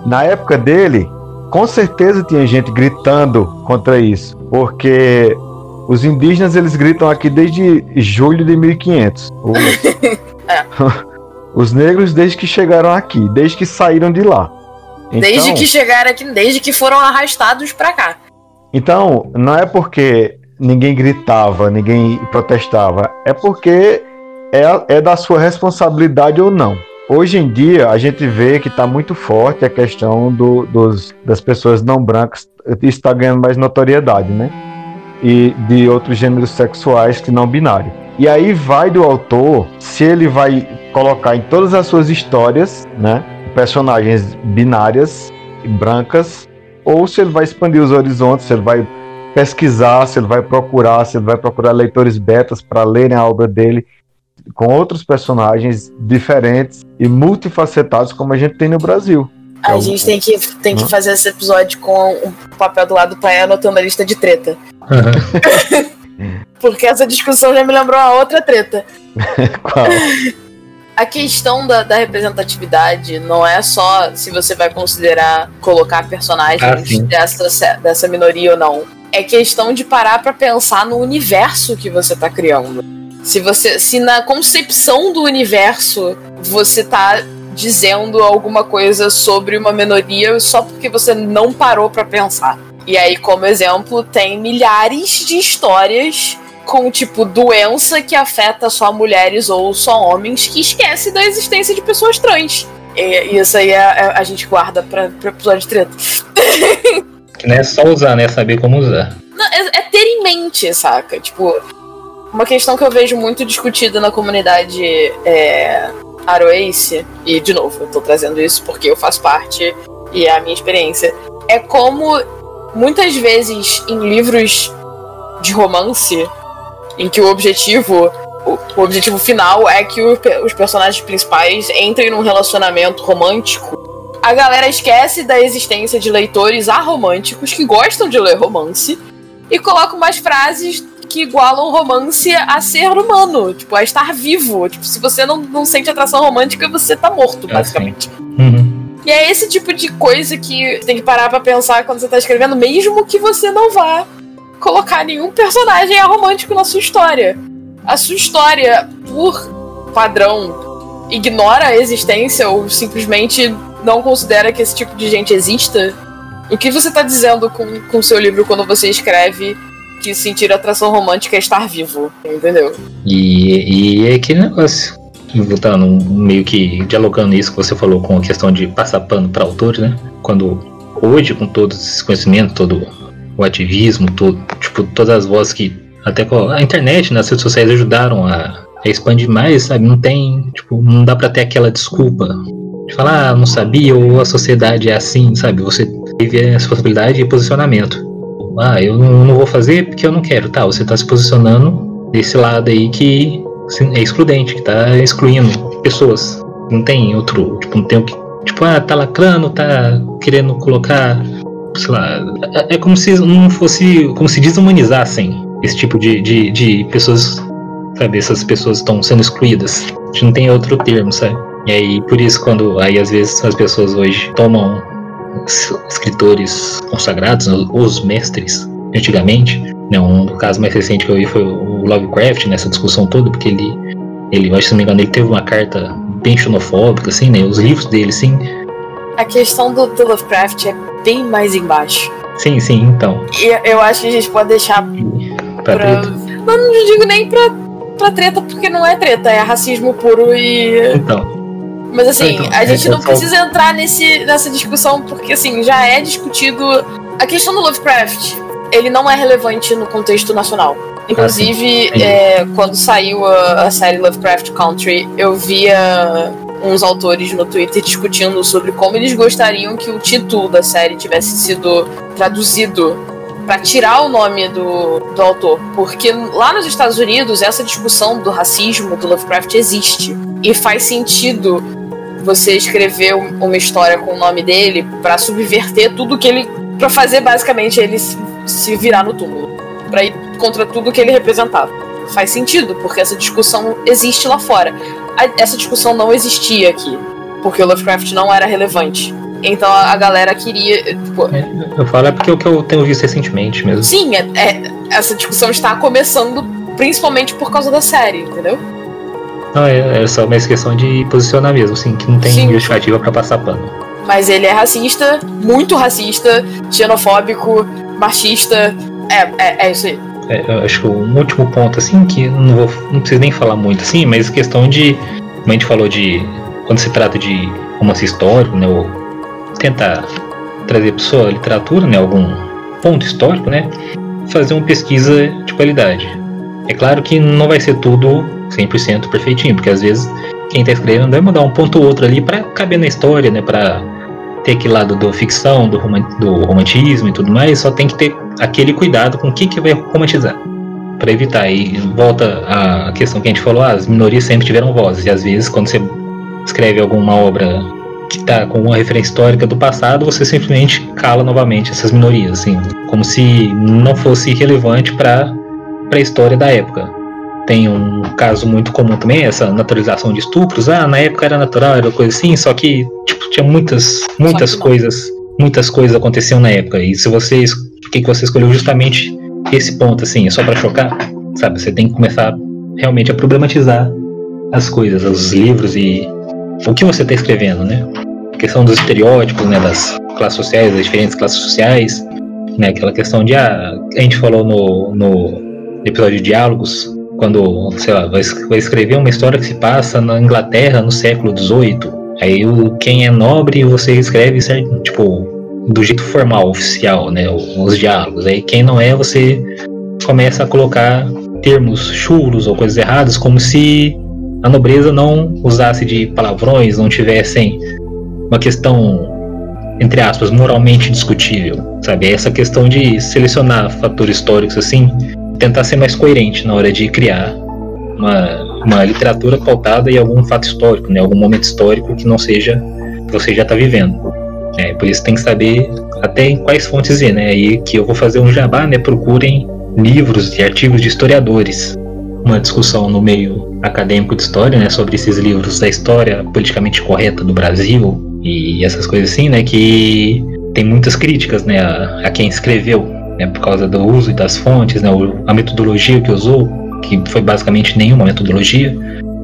Na época dele, com certeza tinha gente gritando contra isso, porque os indígenas eles gritam aqui desde julho de 1500. Os, é. os negros desde que chegaram aqui, desde que saíram de lá. Então, desde que chegaram aqui, desde que foram arrastados para cá. Então, não é porque ninguém gritava, ninguém protestava, é porque é, é da sua responsabilidade ou não. Hoje em dia, a gente vê que está muito forte a questão do, dos, das pessoas não brancas, isso está ganhando mais notoriedade, né? E de outros gêneros sexuais que não binário. E aí vai do autor se ele vai colocar em todas as suas histórias, né, personagens binárias, brancas, ou se ele vai expandir os horizontes, se ele vai pesquisar, se ele vai procurar, se ele vai procurar leitores betas para lerem a obra dele com outros personagens diferentes e multifacetados como a gente tem no Brasil. A é gente tem que, tem que fazer esse episódio com o papel do lado do pai anotando a lista de treta. Uhum. Porque essa discussão já me lembrou uma outra treta. Qual? A questão da, da, representatividade não é só se você vai considerar colocar personagens ah, dessa, dessa minoria ou não. É questão de parar para pensar no universo que você tá criando. Se você, se na concepção do universo você tá dizendo alguma coisa sobre uma minoria só porque você não parou para pensar. E aí, como exemplo, tem milhares de histórias com tipo doença que afeta só mulheres ou só homens que esquece da existência de pessoas trans. E isso aí é, é, a gente guarda pra, pra episódio de treta. Não é só usar, né? Saber como usar. Não, é, é ter em mente, saca? Tipo, uma questão que eu vejo muito discutida na comunidade é, Aroace, e de novo, eu tô trazendo isso porque eu faço parte e é a minha experiência, é como muitas vezes em livros de romance, em que o objetivo, o, objetivo final é que os personagens principais entrem num relacionamento romântico, a galera esquece da existência de leitores aromânticos que gostam de ler romance e colocam umas frases que igualam romance a ser humano, tipo, a estar vivo. Tipo, se você não, não sente atração romântica, você tá morto, é basicamente. Uhum. E é esse tipo de coisa que tem que parar pra pensar quando você tá escrevendo, mesmo que você não vá colocar nenhum personagem romântico na sua história. A sua história, por padrão, ignora a existência ou simplesmente não considera que esse tipo de gente exista. O que você está dizendo com o seu livro quando você escreve que sentir atração romântica é estar vivo, entendeu? E, e é aquele negócio. Voltando, meio que dialogando isso que você falou com a questão de passar pano para autor, né? Quando hoje, com todo esse conhecimento, todo o ativismo, todo, tipo, todas as vozes que até a internet, nas redes sociais ajudaram a, a expandir mais, sabe? Não tem, tipo, não dá para ter aquela desculpa de falar, ah, não sabia, ou a sociedade é assim, sabe? Você teve essa possibilidade de posicionamento. Ah, eu não vou fazer porque eu não quero. Tá, você tá se posicionando desse lado aí que é excludente, que tá excluindo pessoas. Não tem outro, tipo, não tem o que. Tipo, ah, tá lacrando, tá querendo colocar. Sei lá. É, é como se não fosse. Como se desumanizassem esse tipo de, de, de pessoas. Sabe, essas pessoas estão sendo excluídas. A gente não tem outro termo, sabe? E aí, por isso, quando aí às vezes as pessoas hoje tomam escritores consagrados, os mestres, antigamente. Né, um caso mais recente que eu vi foi o Lovecraft nessa discussão toda, porque ele, ele, acho, se não me engano, ele teve uma carta bem xenofóbica, assim, né? Os livros dele, sim. A questão do, do Lovecraft é bem mais embaixo. Sim, sim, então. E eu acho que a gente pode deixar pra, pra... treta. Não, digo nem pra, pra treta, porque não é treta, é racismo puro e. Então. Mas assim, então, a gente é, não precisa entrar nesse, nessa discussão, porque assim, já é discutido. A questão do Lovecraft, ele não é relevante no contexto nacional. Inclusive, ah, é, quando saiu a, a, série Lovecraft Country, eu via uns autores no Twitter discutindo sobre como eles gostariam que o título da série tivesse sido traduzido para tirar o nome do, do autor. Porque lá nos Estados Unidos, essa discussão do racismo do Lovecraft existe. E faz sentido você escrever uma história com o nome dele para subverter tudo que ele. para fazer basicamente ele se virar no túmulo. para ir contra tudo que ele representava. Faz sentido, porque essa discussão existe lá fora. Essa discussão não existia aqui, porque o Lovecraft não era relevante. Então a galera queria. Tipo, é, eu falo é porque é o que eu tenho visto recentemente mesmo. Sim, é, é, essa discussão está começando principalmente por causa da série, entendeu? Não, é, é só uma questão de posicionar mesmo, assim, que não tem Sim. justificativa para passar pano. Mas ele é racista, muito racista, xenofóbico, machista. É, é, é isso aí. É, acho que um último ponto, assim, que não vou. não preciso nem falar muito, assim, mas questão de. Como a gente falou de. Quando se trata de romance histórico, né? Ou tentar trazer para sua literatura, né? Algum ponto histórico, né? Fazer uma pesquisa de qualidade. É claro que não vai ser tudo 100% perfeitinho, porque às vezes quem está escrevendo vai mudar um ponto ou outro ali para caber na história, né, para ter aquele lado do ficção, do, do romantismo e tudo mais, só tem que ter aquele cuidado com o que, que vai romantizar, para evitar. E volta a questão que a gente falou, ah, as minorias sempre tiveram vozes, e às vezes quando você escreve alguma obra que está com uma referência histórica do passado, você simplesmente cala novamente essas minorias, assim, como se não fosse relevante para a história da época tem um caso muito comum também, essa naturalização de estupros. Ah, na época era natural, era coisa assim, só que tipo, tinha muitas, muitas coisas, muitas coisas aconteciam na época. E se você, por que você escolheu justamente esse ponto, assim, é só para chocar, sabe? Você tem que começar realmente a problematizar as coisas, os livros e o que você está escrevendo, né? A questão dos estereótipos, né, das classes sociais, das diferentes classes sociais, né? Aquela questão de, ah, a gente falou no, no episódio de diálogos, quando, sei lá, vai, vai escrever uma história que se passa na Inglaterra no século XVIII. Aí o, quem é nobre você escreve certo, tipo do jeito formal, oficial, né, os diálogos. Aí quem não é você começa a colocar termos chulos ou coisas erradas, como se a nobreza não usasse de palavrões, não tivessem uma questão entre aspas moralmente discutível, sabe? Essa questão de selecionar fatores históricos assim tentar ser mais coerente na hora de criar uma, uma literatura pautada em algum fato histórico, né, algum momento histórico que não seja que você já está vivendo. É, por isso tem que saber até em quais fontes ir, né? Aí que eu vou fazer um jabá, né? Procurem livros e artigos de historiadores. Uma discussão no meio acadêmico de história, né? Sobre esses livros da história politicamente correta do Brasil e essas coisas assim, né? Que tem muitas críticas, né? A, a quem escreveu né, por causa do uso das fontes, né, a metodologia que usou, que foi basicamente nenhuma metodologia,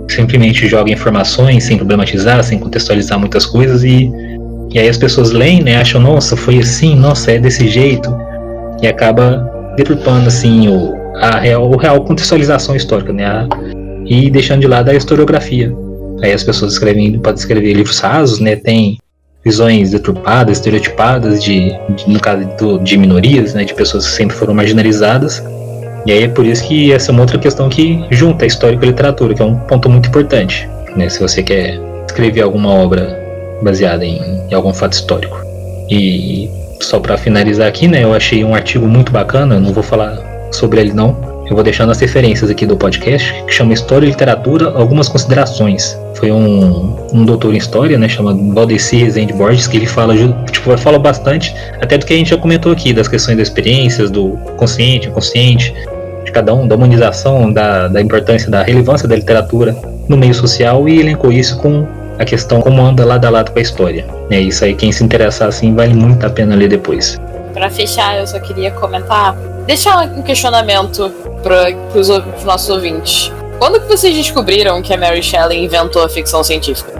simplesmente joga informações sem problematizar, sem contextualizar muitas coisas e, e aí as pessoas leem, né, acham, nossa, foi assim, nossa, é desse jeito, e acaba deturpando assim o, a real, a real contextualização histórica, né, a, e deixando de lado a historiografia. Aí as pessoas escrevem, podem escrever livros rasos, né, tem visões deturpadas, estereotipadas de, de no caso de minorias, né, de pessoas que sempre foram marginalizadas. E aí é por isso que essa é uma outra questão que junta a história com a literatura, que é um ponto muito importante, né, se você quer escrever alguma obra baseada em, em algum fato histórico. E só para finalizar aqui, né, eu achei um artigo muito bacana, não vou falar sobre ele não, eu vou deixando as referências aqui do podcast, que chama História e Literatura, algumas considerações. Foi um, um doutor em História, né, chamado Valdeci Rezende Borges, que ele fala, tipo, fala bastante, até do que a gente já comentou aqui, das questões das experiências, do consciente, inconsciente, de cada um, da humanização, da, da importância, da relevância da literatura no meio social, e elencou isso com a questão como anda lado a lado com a história. É isso aí, quem se interessar assim, vale muito a pena ler depois. Para fechar, eu só queria comentar, deixar um questionamento para os nossos ouvintes. Quando que vocês descobriram que a Mary Shelley inventou a ficção científica?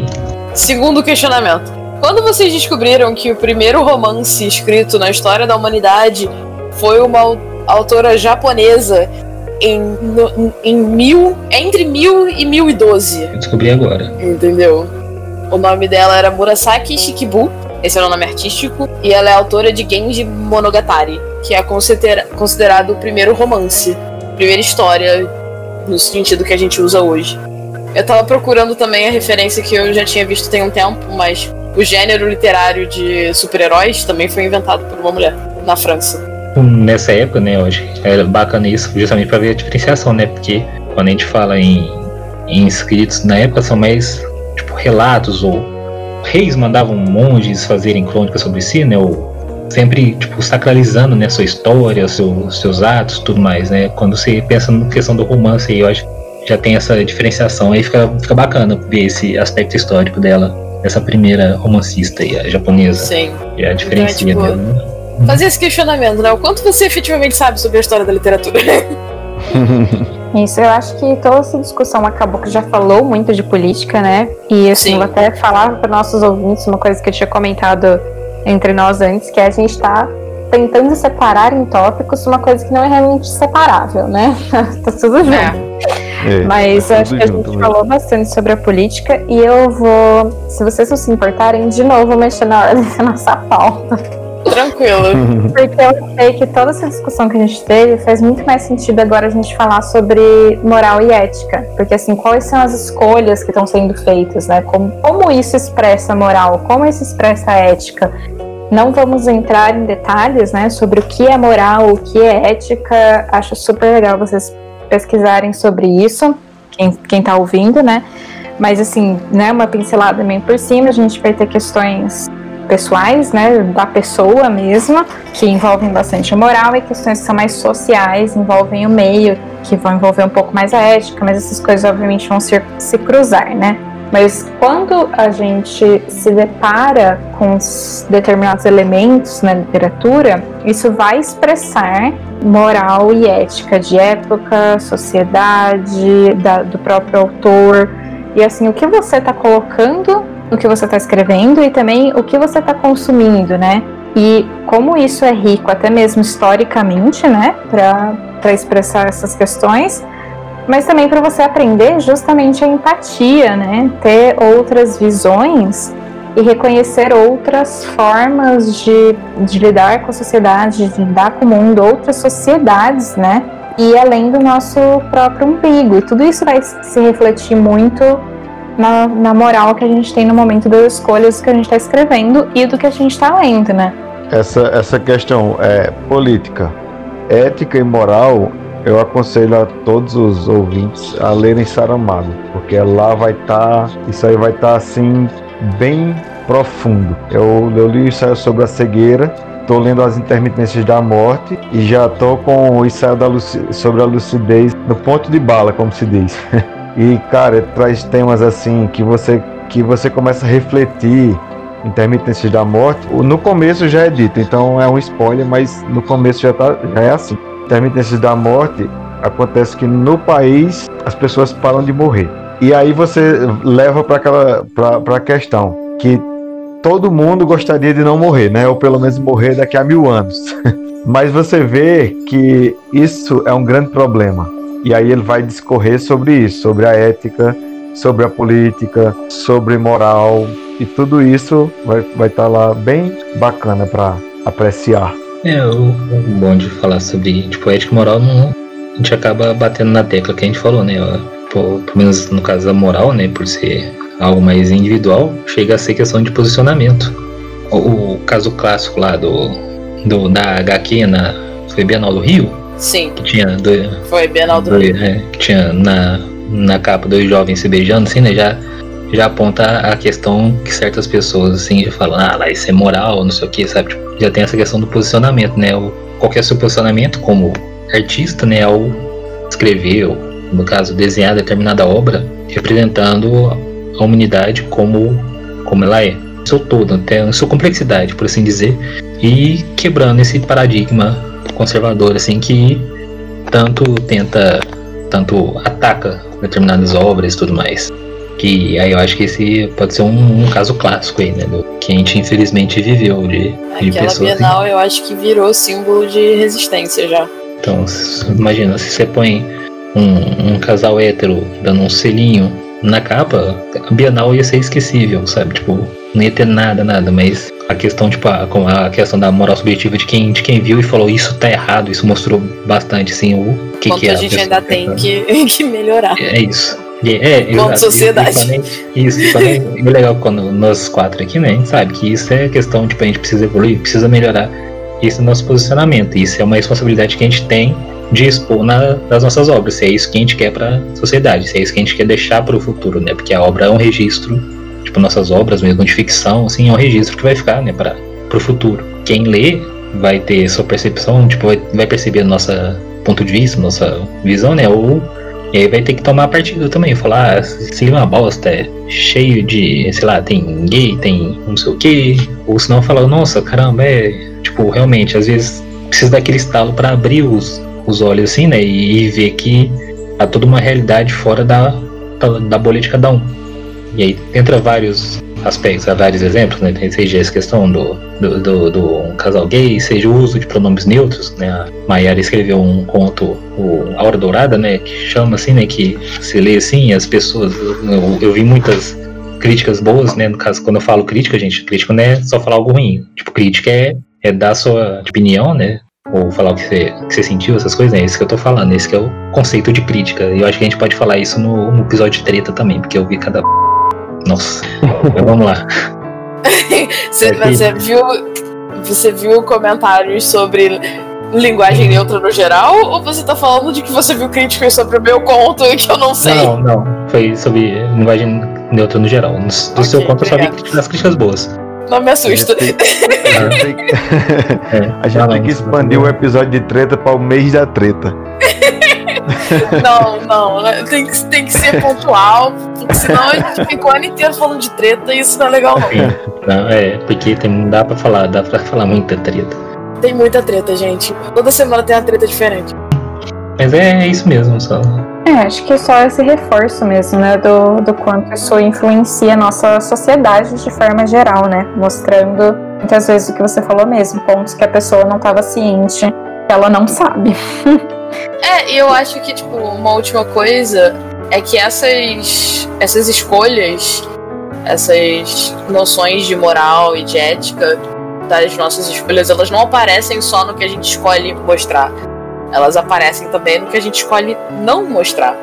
Segundo questionamento. Quando vocês descobriram que o primeiro romance escrito na história da humanidade foi uma autora japonesa em, no, em mil, entre mil e mil e doze? Eu descobri agora. Entendeu? O nome dela era Murasaki Shikibu, esse é o nome artístico, e ela é autora de Genji Monogatari, que é considera considerado o primeiro romance, primeira história no sentido que a gente usa hoje. Eu tava procurando também a referência que eu já tinha visto tem um tempo, mas o gênero literário de super-heróis também foi inventado por uma mulher na França. Nessa época, né, hoje era bacana isso, justamente para ver a diferenciação, né? Porque quando a gente fala em, em escritos na época são mais tipo relatos ou reis mandavam monges fazerem crônicas sobre si, né? Ou sempre tipo sacralizando né sua história, seu, seus atos, tudo mais, né? Quando você pensa na questão do romance, eu acho já tem essa diferenciação aí fica, fica bacana ver esse aspecto histórico dela, essa primeira romancista aí, a japonesa. Sim. E a diferença então, é, tipo, dela. Fazer esse questionamento, né? O quanto você efetivamente sabe sobre a história da literatura? Isso, eu acho que toda essa discussão acabou que já falou muito de política, né? E assim, Sim. vou até falar para nossos ouvintes uma coisa que eu tinha comentado entre nós antes, que é a gente está tentando separar em tópicos uma coisa que não é realmente separável, né? tá tudo junto. É. É, Mas tá acho que a gente mesmo. falou bastante sobre a política e eu vou, se vocês não se importarem, de novo mexer na hora da nossa pauta. Tranquilo. Porque eu sei que toda essa discussão que a gente teve faz muito mais sentido agora a gente falar sobre moral e ética. Porque, assim, quais são as escolhas que estão sendo feitas, né? Como, como isso expressa moral, como isso expressa ética. Não vamos entrar em detalhes, né, sobre o que é moral, o que é ética. Acho super legal vocês pesquisarem sobre isso, quem, quem tá ouvindo, né? Mas, assim, né, uma pincelada meio por cima, a gente vai ter questões pessoais, né, da pessoa mesma, que envolvem bastante a moral, e questões que são mais sociais, envolvem o meio, que vão envolver um pouco mais a ética, mas essas coisas obviamente vão se, se cruzar, né? Mas quando a gente se depara com determinados elementos na literatura, isso vai expressar moral e ética de época, sociedade, da, do próprio autor. E assim, o que você está colocando no que você está escrevendo e também o que você está consumindo, né? E como isso é rico, até mesmo historicamente, né, para expressar essas questões, mas também para você aprender justamente a empatia, né? Ter outras visões e reconhecer outras formas de, de lidar com a sociedade, de lidar com o mundo, outras sociedades, né? E além do nosso próprio umbigo. E tudo isso vai se refletir muito na, na moral que a gente tem no momento das escolhas que a gente está escrevendo e do que a gente está lendo, né? Essa, essa questão é política, ética e moral eu aconselho a todos os ouvintes a lerem Saramago, porque lá vai estar, tá, isso aí vai estar tá, assim bem profundo. Eu, eu li o ensaio sobre a cegueira, estou lendo as intermitências da morte e já estou com o ensaio da sobre a lucidez no ponto de bala, como se diz. e cara, traz temas assim que você que você começa a refletir intermitência da morte, no começo já é dito, então é um spoiler, mas no começo já, tá, já é assim. Intermitência da morte acontece que no país as pessoas param de morrer. E aí você leva para aquela para a questão que todo mundo gostaria de não morrer, né? Ou pelo menos morrer daqui a mil anos. Mas você vê que isso é um grande problema. E aí ele vai discorrer sobre isso, sobre a ética, sobre a política, sobre moral, e tudo isso vai estar vai tá lá bem bacana para apreciar. É, o, o bom de falar sobre tipo, ética e moral, não, a gente acaba batendo na tecla que a gente falou, né? Pelo menos no caso da moral, né? Por ser algo mais individual, chega a ser questão de posicionamento. O, o caso clássico lá do, do da HQ na. Foi do Rio? Sim. Tinha dois, Foi Bienal do dois. É, que tinha na, na capa dois jovens se beijando, assim, né? Já já aponta a questão que certas pessoas assim falam, ah, lá isso é moral, não sei o que, sabe? Tipo, já tem essa questão do posicionamento, né? O, qual é o seu posicionamento como artista, né? Ao escrever, ou, no caso, desenhar determinada obra, representando a humanidade como, como ela é. Seu todo, tem sua complexidade, por assim dizer, e quebrando esse paradigma conservador, assim, que tanto tenta, tanto ataca determinadas obras e tudo mais. Que aí eu acho que esse pode ser um, um caso clássico aí, né? Do que a gente infelizmente viveu de, de Aquela pessoas. Bienal eu acho que virou símbolo de resistência já. Então, imagina, se você põe um, um casal hétero dando um selinho na capa, a Bienal ia ser esquecível, sabe? Tipo, não ia ter nada, nada, mas a questão, tipo, a, a questão da moral subjetiva de quem, de quem viu e falou isso tá errado, isso mostrou bastante, assim, o que, Quanto que é a gente ainda tem que, que melhorar. É isso. É, exato. sociedade. E- e Isso, e também é legal quando nós quatro aqui, né? A gente sabe que isso é questão, tipo, a gente precisa evoluir, precisa melhorar. Isso é nosso posicionamento. Isso é uma responsabilidade que a gente tem de expor na, nas nossas obras. Se é isso que a gente quer para a sociedade, se é isso que a gente quer deixar para o futuro, né? Porque a obra é um registro, tipo, nossas obras mesmo de ficção, assim, é um registro que vai ficar, né, para o futuro. Quem lê vai ter sua percepção, tipo, vai, vai perceber nossa ponto de vista, nossa visão, né? Ou e aí vai ter que tomar partido também, falar, ah, esse é uma bosta, é cheio de, sei lá, tem gay, tem não sei o que, ou senão falar, nossa, caramba, é, tipo, realmente, às vezes precisa daquele estalo para abrir os, os olhos assim, né, e, e ver que há toda uma realidade fora da, da, da bolha de cada um. E aí entra vários aspectos, vários exemplos, né? Seja essa questão do, do, do, do casal gay, seja o uso de pronomes neutros, né? A Maiara escreveu um conto, o A Hora Dourada, né? Que chama assim, né? Que se lê assim, as pessoas. Eu, eu vi muitas críticas boas, né? No caso, quando eu falo crítica, gente, crítica não é só falar algo ruim. Tipo, crítica é, é dar sua opinião, né? Ou falar o que você, que você sentiu, essas coisas, né? É isso que eu tô falando, esse que é o conceito de crítica. E eu acho que a gente pode falar isso no, no episódio de treta também, porque eu vi cada. Nossa. Vamos lá. Você, você viu, você viu comentários sobre linguagem neutra no geral? Ou você tá falando de que você viu críticas sobre o meu conto e que eu não sei? Não, não. Foi sobre linguagem neutra no geral. No, do Ok, seu conto eu só vi as críticas boas. Não me assusta. A gente tem que- É, a gente tem que expandir o episódio de treta para o mês da treta. Não, não. Tem que, tem que ser pontual, porque senão a gente fica o ano inteiro falando de treta e isso não é legal, não. Não, é, porque tem, dá pra falar, dá pra falar muita treta. Tem muita treta, gente. Toda semana tem uma treta diferente. Mas é, isso mesmo, só. É, acho que é só esse reforço mesmo, né, do, do quanto isso influencia a nossa sociedade de forma geral, né, mostrando muitas vezes o que você falou mesmo, pontos que a pessoa não estava ciente, ela não sabe. É, e eu acho que, tipo, uma última coisa é que essas, essas escolhas, essas noções de moral e de ética das nossas escolhas, elas não aparecem só no que a gente escolhe mostrar. Elas aparecem também no que a gente escolhe não mostrar.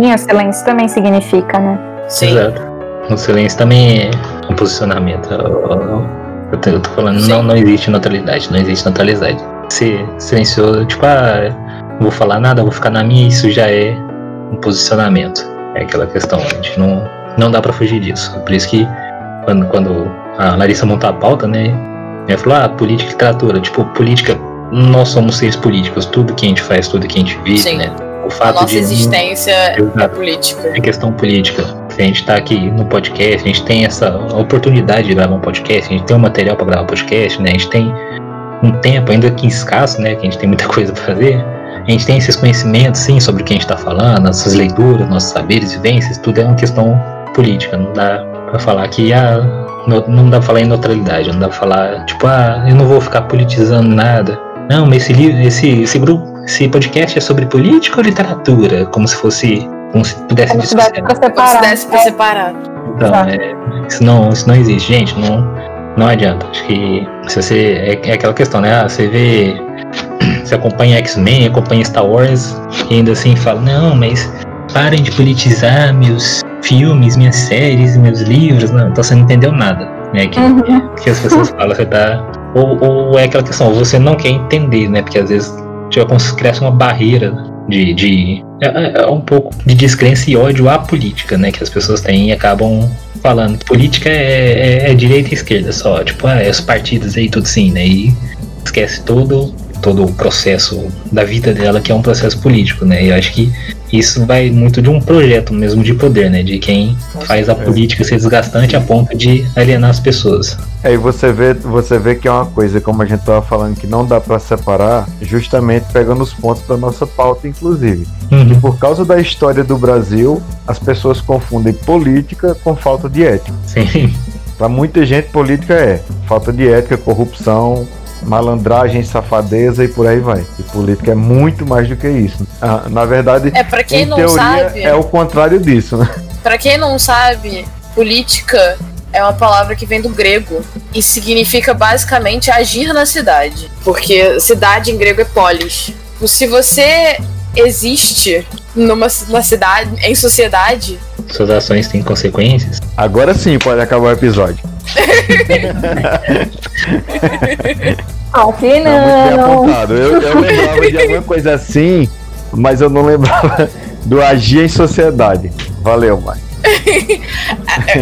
E o silêncio também significa, né? Sim. Exato. O silêncio também é um posicionamento. Eu, eu- eu tô, eu tô falando, Sim. não, não existe neutralidade, não existe neutralidade. Se silenciou, tipo, ah, não vou falar nada, vou ficar na minha, isso já é um posicionamento. É aquela questão, a gente não, não dá pra fugir disso. Por isso que quando, quando a Larissa montou a pauta, né, ela falou, ah, política e literatura. Tipo, política, nós somos seres políticos, tudo que a gente faz, tudo que a gente vive, Sim. né. O A fato nossa de existência é Exato. política. é questão política. Se a gente está aqui no podcast, a gente tem essa oportunidade de gravar um podcast, a gente tem um material para gravar um podcast, né? A gente tem um tempo ainda que escasso, né? Que a gente tem muita coisa para fazer. A gente tem esses conhecimentos, sim, sobre o que a gente está falando, nossas leituras, nossos saberes, vivências, tudo é uma questão política. Não dá para falar que ah, não dá pra falar em neutralidade, não dá pra falar, tipo, ah, eu não vou ficar politizando nada. Não, mas esse livro, esse, esse grupo, esse podcast é sobre política ou literatura? Como se fosse. Como se pudesse Como se separar. Como se desse pra separar. Então, é, isso, não, isso não existe, gente. Não, não adianta. Acho que se você. É, é aquela questão, né? Ah, você vê. Você acompanha X-Men, acompanha Star Wars, e ainda assim fala, não, mas parem de politizar meus filmes, minhas séries, meus livros. Não, então você não entendeu nada. Né? Que, Uhum. que as pessoas falam, você tá. Ou, ou é aquela questão, você não quer entender, né? Porque às vezes tipo, como se cresce uma barreira de. de é, é- é um pouco de descrença e ódio à política, né? Que as pessoas têm e acabam falando que política é, é- é direita e esquerda só. Tipo, ah, é os partidos aí, tudo sim, né? E esquece todo, todo o processo da vida dela, que é um processo político, né? E eu acho que isso vai muito de um projeto mesmo de poder, né? De quem faz a política ser desgastante a ponto de alienar as pessoas. Aí você vê, você vê que é uma coisa, como a gente tava falando, que não dá pra separar, justamente pegando os pontos da nossa pauta, inclusive. Uhum. Por causa da história do Brasil, as pessoas confundem política com falta de ética. Sim. Pra muita gente, política é falta de ética, corrupção, malandragem, safadeza e por aí vai. E política é muito mais do que isso. Ah, na verdade, É, pra quem em não teoria, sabe, é o contrário disso, né? Pra quem não sabe, política é uma palavra que vem do grego e significa basicamente agir na cidade. Porque cidade em grego é polis. Se você existe numa na cidade, em sociedade, Suas ações têm consequências. Agora sim pode acabar o episódio. Aqui não. apontado. Eu, eu lembrava de alguma coisa assim, mas eu não lembrava do agir em sociedade. Valeu, Mike.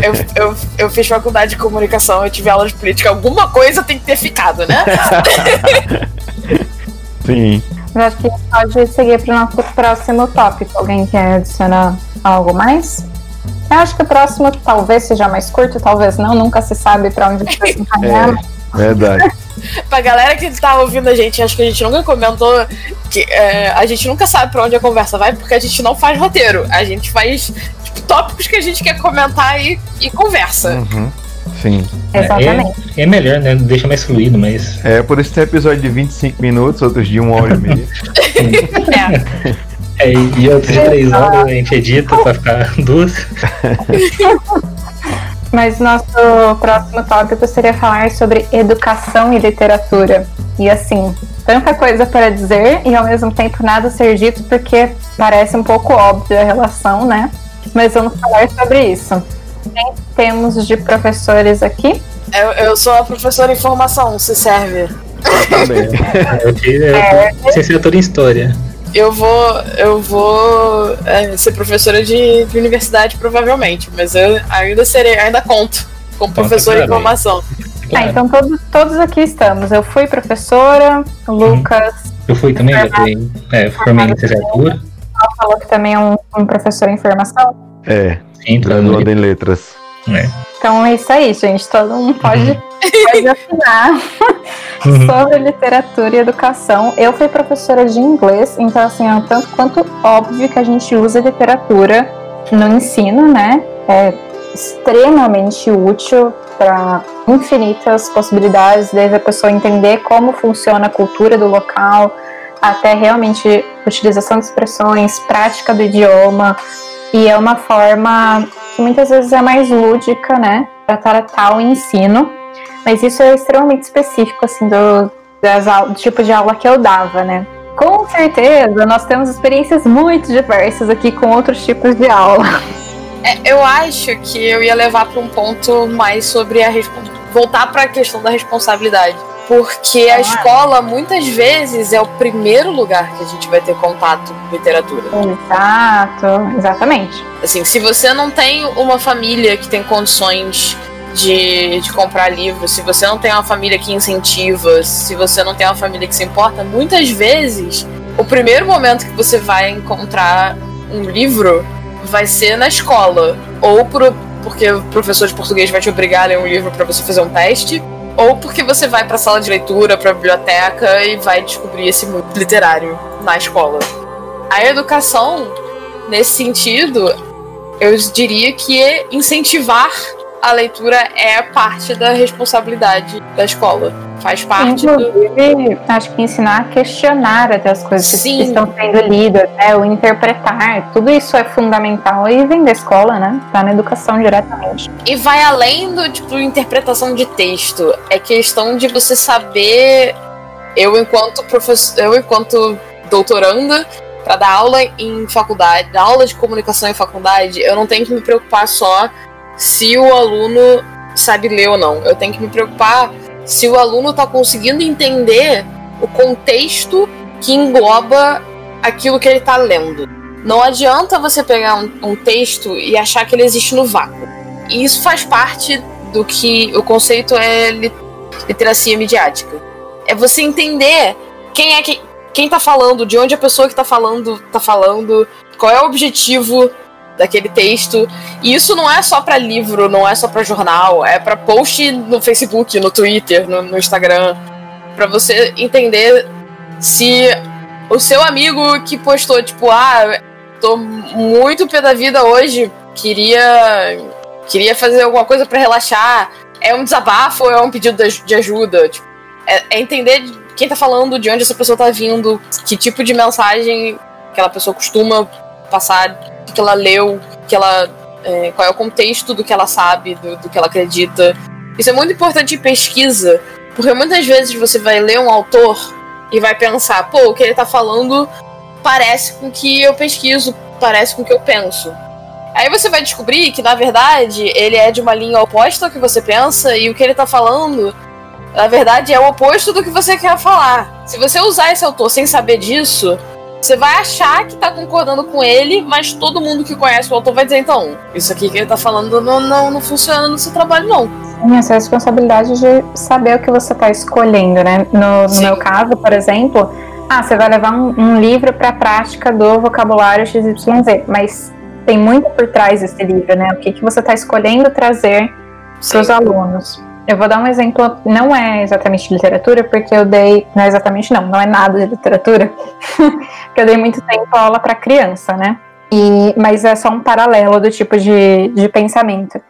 eu, eu, eu fiz faculdade de comunicação, eu tive aula de política, alguma coisa tem que ter ficado, né? Sim. Eu acho que pode seguir para o nosso próximo tópico. Alguém quer adicionar algo mais? Eu acho que o próximo talvez seja mais curto, talvez não, nunca se sabe para onde vai encaminhar. É, verdade. pra galera que tá ouvindo a gente, acho que a gente nunca comentou que é, a gente nunca sabe pra onde a conversa vai, porque a gente não faz roteiro. A gente faz tipo, tópicos que a gente quer comentar e, e conversa. Uhum. Sim. Exatamente. É, é melhor, né? Deixa mais fluido, mas. É, por isso tem episódio de 25 minutos, outros de uma hora e meia. É. É, e outros de três horas a gente edita pra ficar duas. Mas nosso próximo tópico seria falar sobre educação e literatura. E assim, tanta coisa para dizer e ao mesmo tempo nada a ser dito porque parece um pouco óbvio a relação, né? Mas vamos falar sobre isso. Quem temos de professores aqui? Eu, eu sou a professora em formação, se serve. Também. Eu fiz é, licenciatura em História. Eu vou, eu vou é, ser professora de, de universidade, provavelmente, mas eu ainda serei, ainda conto como Conta professora em pra mim. formação. Ah, Claro. então todos, todos aqui estamos. Eu fui professora, o Lucas Eu fui também, já fui. É, formei em licenciatura. falou que também é um, um professor em formação. É, Sim, graduado em letras. É. Então é isso aí, gente. Todo mundo pode, pode opinar Uhum. sobre literatura e educação. Eu fui professora de inglês, então assim, é um tanto quanto óbvio que a gente usa literatura no ensino, né? É extremamente útil para infinitas possibilidades, desde a pessoa entender como funciona a cultura do local, até realmente utilização de expressões, prática do idioma, e é uma forma que muitas vezes é mais lúdica, né, para tratar o ensino, mas isso é extremamente específico, assim, do, das do tipo de aula que eu dava, né. Com certeza, nós temos experiências muito diversas aqui com outros tipos de aula. É, eu acho que eu ia levar para um ponto mais sobre a voltar para a questão da responsabilidade. Porque a Ah. escola, muitas vezes, é o primeiro lugar que a gente vai ter contato com literatura. Exato, exatamente. Assim, se você não tem uma família que tem condições de, de comprar livros, se você não tem uma família que incentiva, se você não tem uma família que se importa, muitas vezes o primeiro momento que você vai encontrar um livro vai ser na escola. ou por, porque o professor de português vai te obrigar a ler um livro para você fazer um teste, ou porque você vai para a sala de leitura, para a biblioteca e vai descobrir esse mundo literário na escola. A educação, nesse sentido, eu diria que é incentivar a leitura é parte da responsabilidade da escola. Faz parte Inclusive, do... acho que ensinar a questionar até as coisas Sim. que estão sendo lidas, né? o interpretar, tudo isso é fundamental e vem da escola, né? Tá na educação diretamente. E vai além do tipo interpretação de texto. É questão de você saber. Eu enquanto professor, eu enquanto doutoranda, para dar aula em faculdade, dar aula de comunicação em faculdade, eu não tenho que me preocupar só se o aluno sabe ler ou não. Eu tenho que me preocupar se o aluno está conseguindo entender o contexto que engloba aquilo que ele está lendo. Não adianta você pegar um, um, texto e achar que ele existe no vácuo. E isso faz parte do que o conceito é literacia midiática. É você entender quem é que quem está falando, de onde a pessoa que está falando está falando, qual é o objetivo daquele texto. E isso não é só para livro, não é só para jornal, é para post no Facebook, no Twitter, no, no Instagram, para você entender se o seu amigo que postou tipo, ah, tô muito pé da vida hoje, queria queria fazer alguma coisa para relaxar, é um desabafo ou é um pedido de ajuda, tipo, é, é entender quem tá falando, de onde essa pessoa tá vindo, que tipo de mensagem aquela pessoa costuma passar que ela leu, que ela, é, qual é o contexto do que ela sabe, do, do que ela acredita. Isso é muito importante em pesquisa, porque muitas vezes você vai ler um autor e vai pensar, pô, o que ele tá falando parece com o que eu pesquiso, parece com o que eu penso. Aí você vai descobrir que, na verdade, ele é de uma linha oposta ao que você pensa e o que ele tá falando, na verdade, é o oposto do que você quer falar. Se você usar esse autor sem saber disso, você vai achar que tá concordando com ele, mas todo mundo que conhece o autor vai dizer, então, isso aqui que ele tá falando não, não, não funciona no seu trabalho, não. Sim, essa responsabilidade de saber o que você tá escolhendo, né? No, no meu caso, por exemplo, ah, você vai levar um, um livro para a prática do vocabulário XYZ, mas tem muito por trás desse livro, né? O que, que você está escolhendo trazer para os alunos. Eu vou dar um exemplo, não é exatamente de literatura, porque eu dei. Não é exatamente não, não é nada de literatura. porque eu dei muito tempo aula para criança, né? E, mas é só um paralelo do tipo de, de pensamento.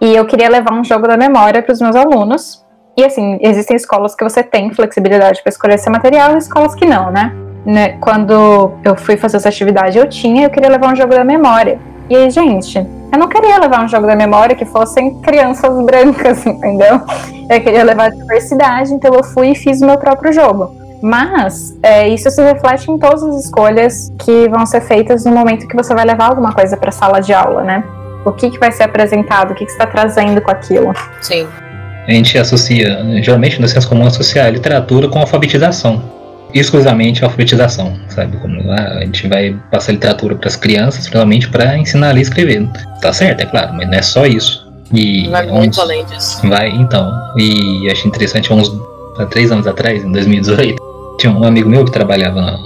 E eu queria levar um jogo da memória para os meus alunos. E assim, existem escolas que você tem flexibilidade para escolher esse material e escolas que não, né? né? Quando eu fui fazer essa atividade, eu tinha, eu queria levar um jogo da memória. E aí, gente, eu não queria levar um jogo da memória que fossem crianças brancas, entendeu? Eu queria levar diversidade, então eu fui e fiz o meu próprio jogo. Mas é, isso se reflete em todas as escolhas que vão ser feitas no momento que você vai levar alguma coisa para a sala de aula, né? O que, que vai ser apresentado, o que, que você está trazendo com aquilo. Sim. A gente associa, geralmente no senso comum, associar a literatura com alfabetização exclusivamente a alfabetização, sabe? Como ah, a gente vai passar literatura para as crianças, realmente para ensinar a ler e escrever. Tá certo, é claro, mas não é só isso. E vai uns, muito além disso. Vai, então. E achei interessante, uns há três anos atrás, em 2018, tinha um amigo meu que trabalhava na,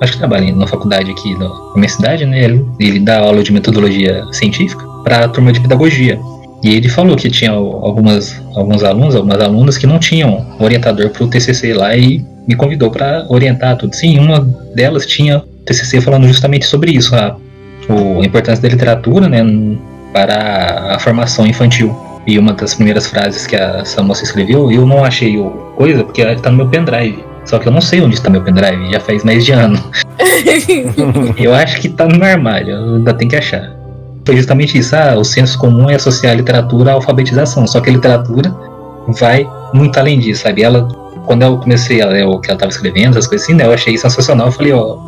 acho que trabalha na faculdade aqui da minha cidade, né? Ele, ele dá aula de metodologia científica para a turma de pedagogia. E ele falou que tinha algumas, alguns alunos, algumas alunas que não tinham orientador para o TCC lá e me convidou para orientar tudo. Sim, uma delas tinha TCC falando justamente sobre isso, a, a importância da literatura né, para a formação infantil. E uma das primeiras frases que a, essa moça escreveu, eu não achei o coisa porque está no meu pendrive. Só que eu não sei onde está meu pendrive, já faz mais de ano. eu acho que está no meu armário, ainda tem que achar. Foi justamente isso, ah, o senso comum é associar a literatura à alfabetização, só que a literatura vai muito além disso, sabe? Ela quando eu comecei a ler o que ela estava escrevendo, essas coisas assim, né, eu achei sensacional. Eu falei, ó,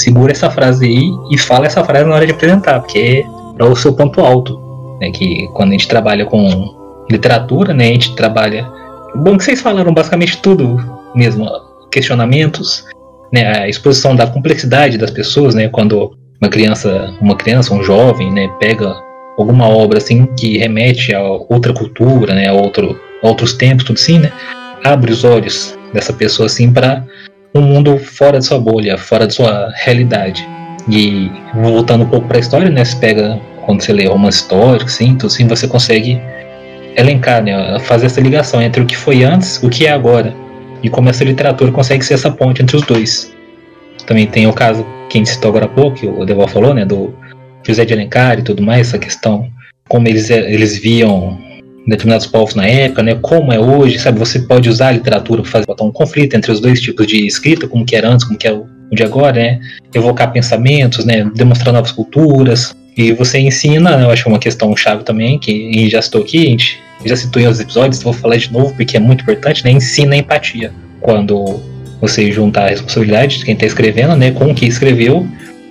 segura essa frase aí e fala essa frase na hora de apresentar, porque é o seu ponto alto. Né, que quando a gente trabalha com literatura, né, a gente trabalha. Bom que vocês falaram basicamente tudo mesmo, questionamentos, né, a exposição da complexidade das pessoas, né, quando uma criança, uma criança, um jovem, né, pega alguma obra assim que remete a outra cultura, né, a outro, a outros tempos, tudo assim, né, abre os olhos dessa pessoa assim para um mundo fora de sua bolha, fora de sua realidade. E voltando um pouco para a história, né, você pega quando você lê romance histórico, assim, então assim você consegue elencar, né, fazer essa ligação entre o que foi antes, o que é agora, e como essa literatura consegue ser essa ponte entre os dois. Também tem o caso que a gente citou agora há pouco, o Deval falou, né, do José de Alencar e tudo mais, essa questão, como eles, eles viam determinados povos na época, né, como é hoje, sabe, você pode usar a literatura para fazer botar um conflito entre os dois tipos de escrita, como que era antes, como que é o de agora, né, evocar pensamentos, né, demonstrar novas culturas, e você ensina, né, eu acho uma questão chave também, que já citou aqui, a gente já citou em outros episódios, vou falar de novo porque é muito importante, né, ensina a empatia, quando você juntar a responsabilidade de quem está escrevendo, né, com o que escreveu,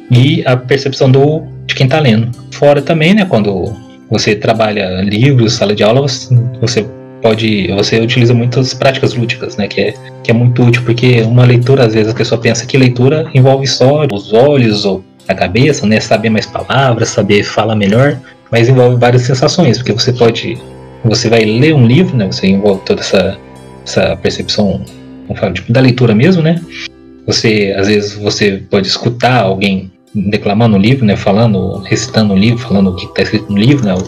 e a percepção do, de quem está lendo. Fora também, né, quando você trabalha livros, sala de aula, você pode, você utiliza muitas práticas lúdicas, né, que é, que é muito útil, porque uma leitura, às vezes a pessoa pensa que leitura envolve só os olhos ou a cabeça, né, saber mais palavras, saber falar melhor, mas envolve várias sensações, porque você pode, você vai ler um livro, né, você envolve toda essa, essa percepção, tipo, da leitura mesmo, né, você, às vezes, você pode escutar alguém declamando o livro, né, falando, recitando o livro, falando o que está escrito no livro, né, o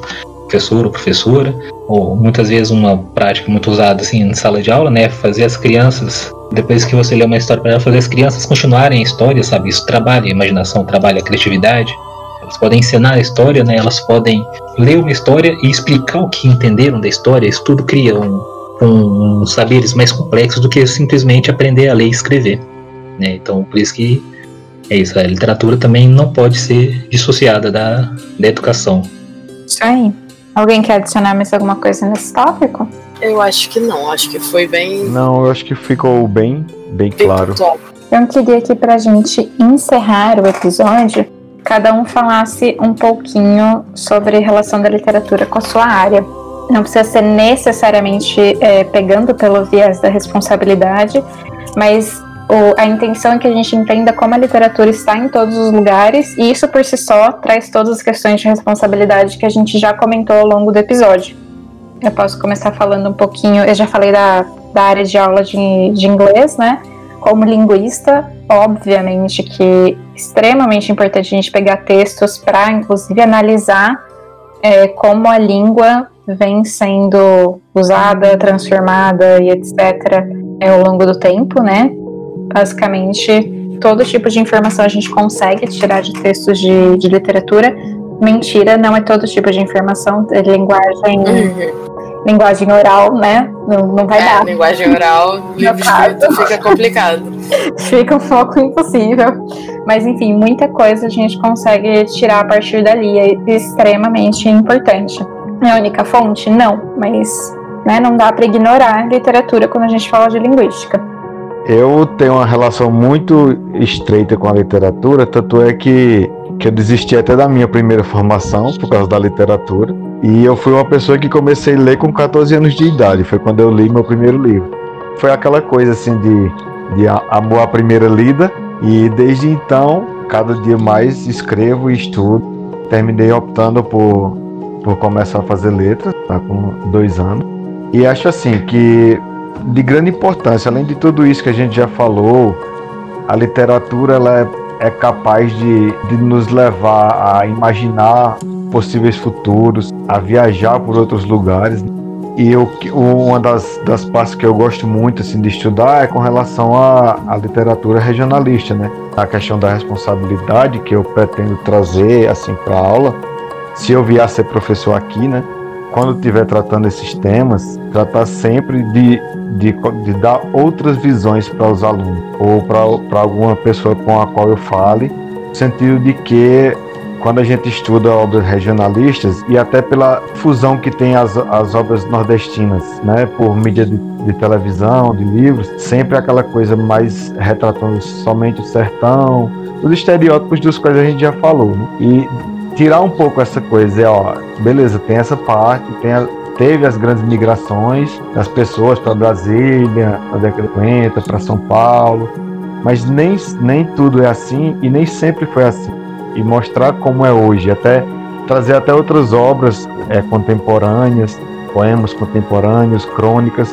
professor ou professora, ou muitas vezes uma prática muito usada assim em sala de aula, né, fazer as crianças depois que você lê uma história para fazer as crianças continuarem a história, sabe? Isso trabalha a imaginação, trabalha a criatividade. Elas podem ensinar a história, né? Elas podem ler uma história e explicar o que entenderam da história. Isso tudo cria um, um saberes mais complexos do que simplesmente aprender a ler e escrever. Né? Então, por isso que é isso, a literatura também não pode ser dissociada da, da educação. Isso aí. Alguém quer adicionar mais alguma coisa nesse tópico? Eu acho que não, acho que foi bem. Não, eu acho que ficou bem, bem, bem claro. Top. Eu queria que pra gente encerrar o episódio, cada um falasse um pouquinho sobre a relação da literatura com a sua área. Não precisa ser necessariamente é, pegando pelo viés da responsabilidade, mas a intenção é que a gente entenda como a literatura está em todos os lugares, e isso por si só traz todas as questões de responsabilidade que a gente já comentou ao longo do episódio. Eu posso começar falando um pouquinho, eu já falei da, da área de aula de, de inglês, né? Como linguista, obviamente que é extremamente importante a gente pegar textos para, inclusive, analisar é, como a língua vem sendo usada, transformada e etc. É, ao longo do tempo, né? Basicamente, todo tipo de informação a gente consegue tirar de textos de, de literatura. Mentira, não é todo tipo de informação, é linguagem, uhum. linguagem oral, né? Não, não vai é, dar. Linguagem oral, livro escrito fica complicado. fica um pouco impossível. Mas enfim, muita coisa a gente consegue tirar a partir dali, é extremamente importante. É a única fonte? Não, mas né, não dá para ignorar literatura quando a gente fala de linguística. Eu tenho uma relação muito estreita com a literatura, tanto é que, que eu desisti até da minha primeira formação por causa da literatura. E eu fui uma pessoa que comecei a ler com 14 anos de idade, foi quando eu li meu primeiro livro. Foi aquela coisa assim de, de amor à primeira lida, e desde então, cada dia mais escrevo e estudo. Terminei optando por, por começar a fazer letras, tá com dois anos. E acho assim que de grande importância. Além de tudo isso que a gente já falou, a literatura ela é, é capaz de, de nos levar a imaginar possíveis futuros, a viajar por outros lugares. E eu, uma das, das partes que eu gosto muito assim, de estudar é com relação à, à literatura regionalista, né? A questão da responsabilidade que eu pretendo trazer assim para a aula, se eu vier a ser professor aqui, né? quando estiver tratando esses temas, tratar sempre de, de, de dar outras visões para os alunos ou para alguma pessoa com a qual eu fale, no sentido de que quando a gente estuda obras regionalistas e até pela fusão que tem as, as obras nordestinas, né, por mídia de, de televisão, de livros, sempre aquela coisa mais retratando somente o sertão, os estereótipos dos quais a gente já falou, né? E tirar um pouco essa coisa, é, ó, beleza, tem essa parte, tem a, teve as grandes migrações das pessoas para Brasília, na década de 50, para São Paulo, mas nem, nem tudo é assim e nem sempre foi assim. E mostrar como é hoje, até trazer até outras obras é, contemporâneas, poemas contemporâneos, crônicas,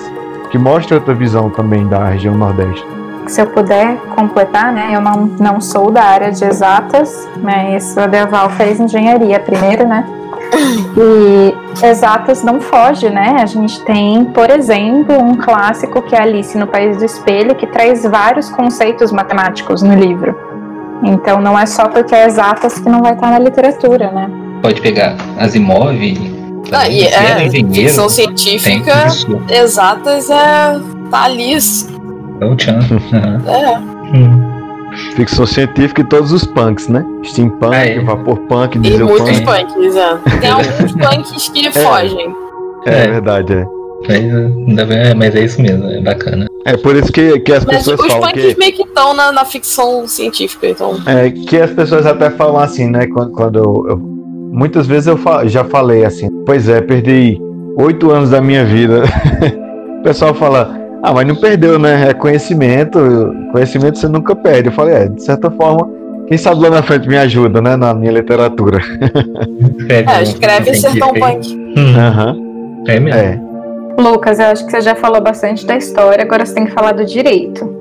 que mostram outra visão também da região Nordeste. Se eu puder completar, né? Eu não, não sou da área de exatas, mas a Deval fez engenharia primeiro, né? E exatas não foge, né? A gente tem, por exemplo, um clássico que é Alice no País do Espelho, que traz vários conceitos matemáticos no livro. Então não é só porque é exatas que não vai estar na literatura, né? Pode pegar Asimov, ah, e é, ficção científica exatas é tá Alice. É o Chan. É. Hum. Ficção científica e todos os punks, né? Steampunk, é. vaporpunk, E dieselpunk. muitos punks, é. Tem alguns punks que fogem. É, É. verdade, é. Mas, ainda bem- é, mas é isso mesmo, é bacana. É por isso que, que as Mas pessoas os falam punks que, meio que estão na, na ficção científica, então. é, que as pessoas até falam assim, né? Quando, quando eu, eu- muitas vezes eu fa- já falei assim, pois é, perdi oito anos da minha vida. o pessoal fala, ah, mas não perdeu, né? É conhecimento, conhecimento você nunca perde. Eu falei, é, de certa forma, quem sabe lá na frente me ajuda, né? Na minha literatura. Escreve, É, escreve um Sertão. Punk. Hum, Aham, é mesmo. é. Lucas, eu acho que você já falou bastante da história, agora você tem que falar do direito.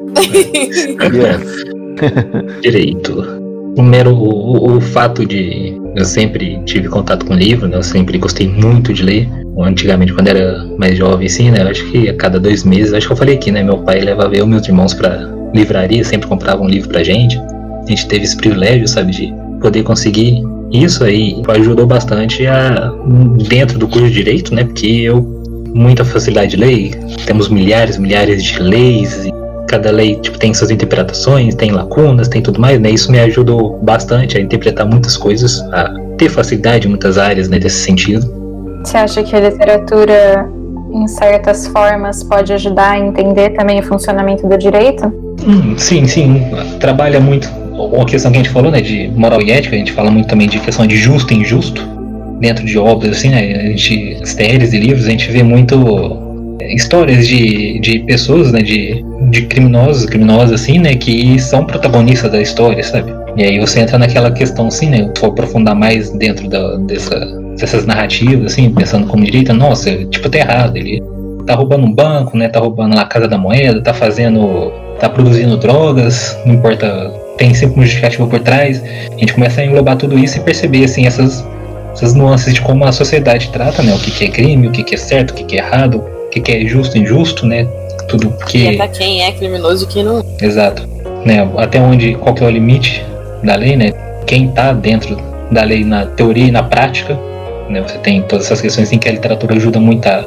Yes. Direito. Primeiro, o, o, o fato de eu sempre tive contato com livro, né? Eu sempre gostei muito de ler. Antigamente, quando era mais jovem, assim, né? Eu acho que a cada dois meses, acho que eu falei aqui, né? Meu pai levava eu e meus irmãos pra livraria, sempre comprava um livro pra gente. A gente teve esse privilégio, sabe, de poder conseguir isso aí. Ajudou bastante a, dentro do curso de Direito, né? Porque eu, muita facilidade de ler, temos milhares, milhares de leis, cada lei tipo, tem suas interpretações, tem lacunas, tem tudo mais, né? Isso me ajudou bastante a interpretar muitas coisas, a ter facilidade em muitas áreas né, nesse sentido. Você acha que a literatura, em certas formas, pode ajudar a entender também o funcionamento do direito? Hum, sim, sim, trabalha muito. Uma questão que a gente falou, né, de moral e ética, a gente fala muito também de questão de justo e injusto dentro de obras, assim, né? A gente, séries e livros, a gente vê muito é, histórias de, de pessoas, né, de, de criminosos, criminosas, assim, né, que são protagonistas da história, sabe? E aí você entra naquela questão, assim, né, for aprofundar mais dentro da, dessa, dessas narrativas, assim, pensando como direita, nossa, tipo, tá errado, ele tá roubando um banco, né, tá roubando lá a Casa da Moeda, tá fazendo, tá produzindo drogas, não importa, tem sempre um justificativo por trás, a gente começa a englobar tudo isso e perceber, assim, essas, essas nuances de como a sociedade trata, né, o que, que é crime, o que, que é certo, o que, que é errado, o que, que é justo e injusto, né? Tudo E porque. até quem é criminoso e quem não. Exato. Né? Até onde. Qual que é o limite da lei, né? Quem tá dentro da lei na teoria e na prática. Né? Você tem todas essas questões em que a literatura ajuda muito a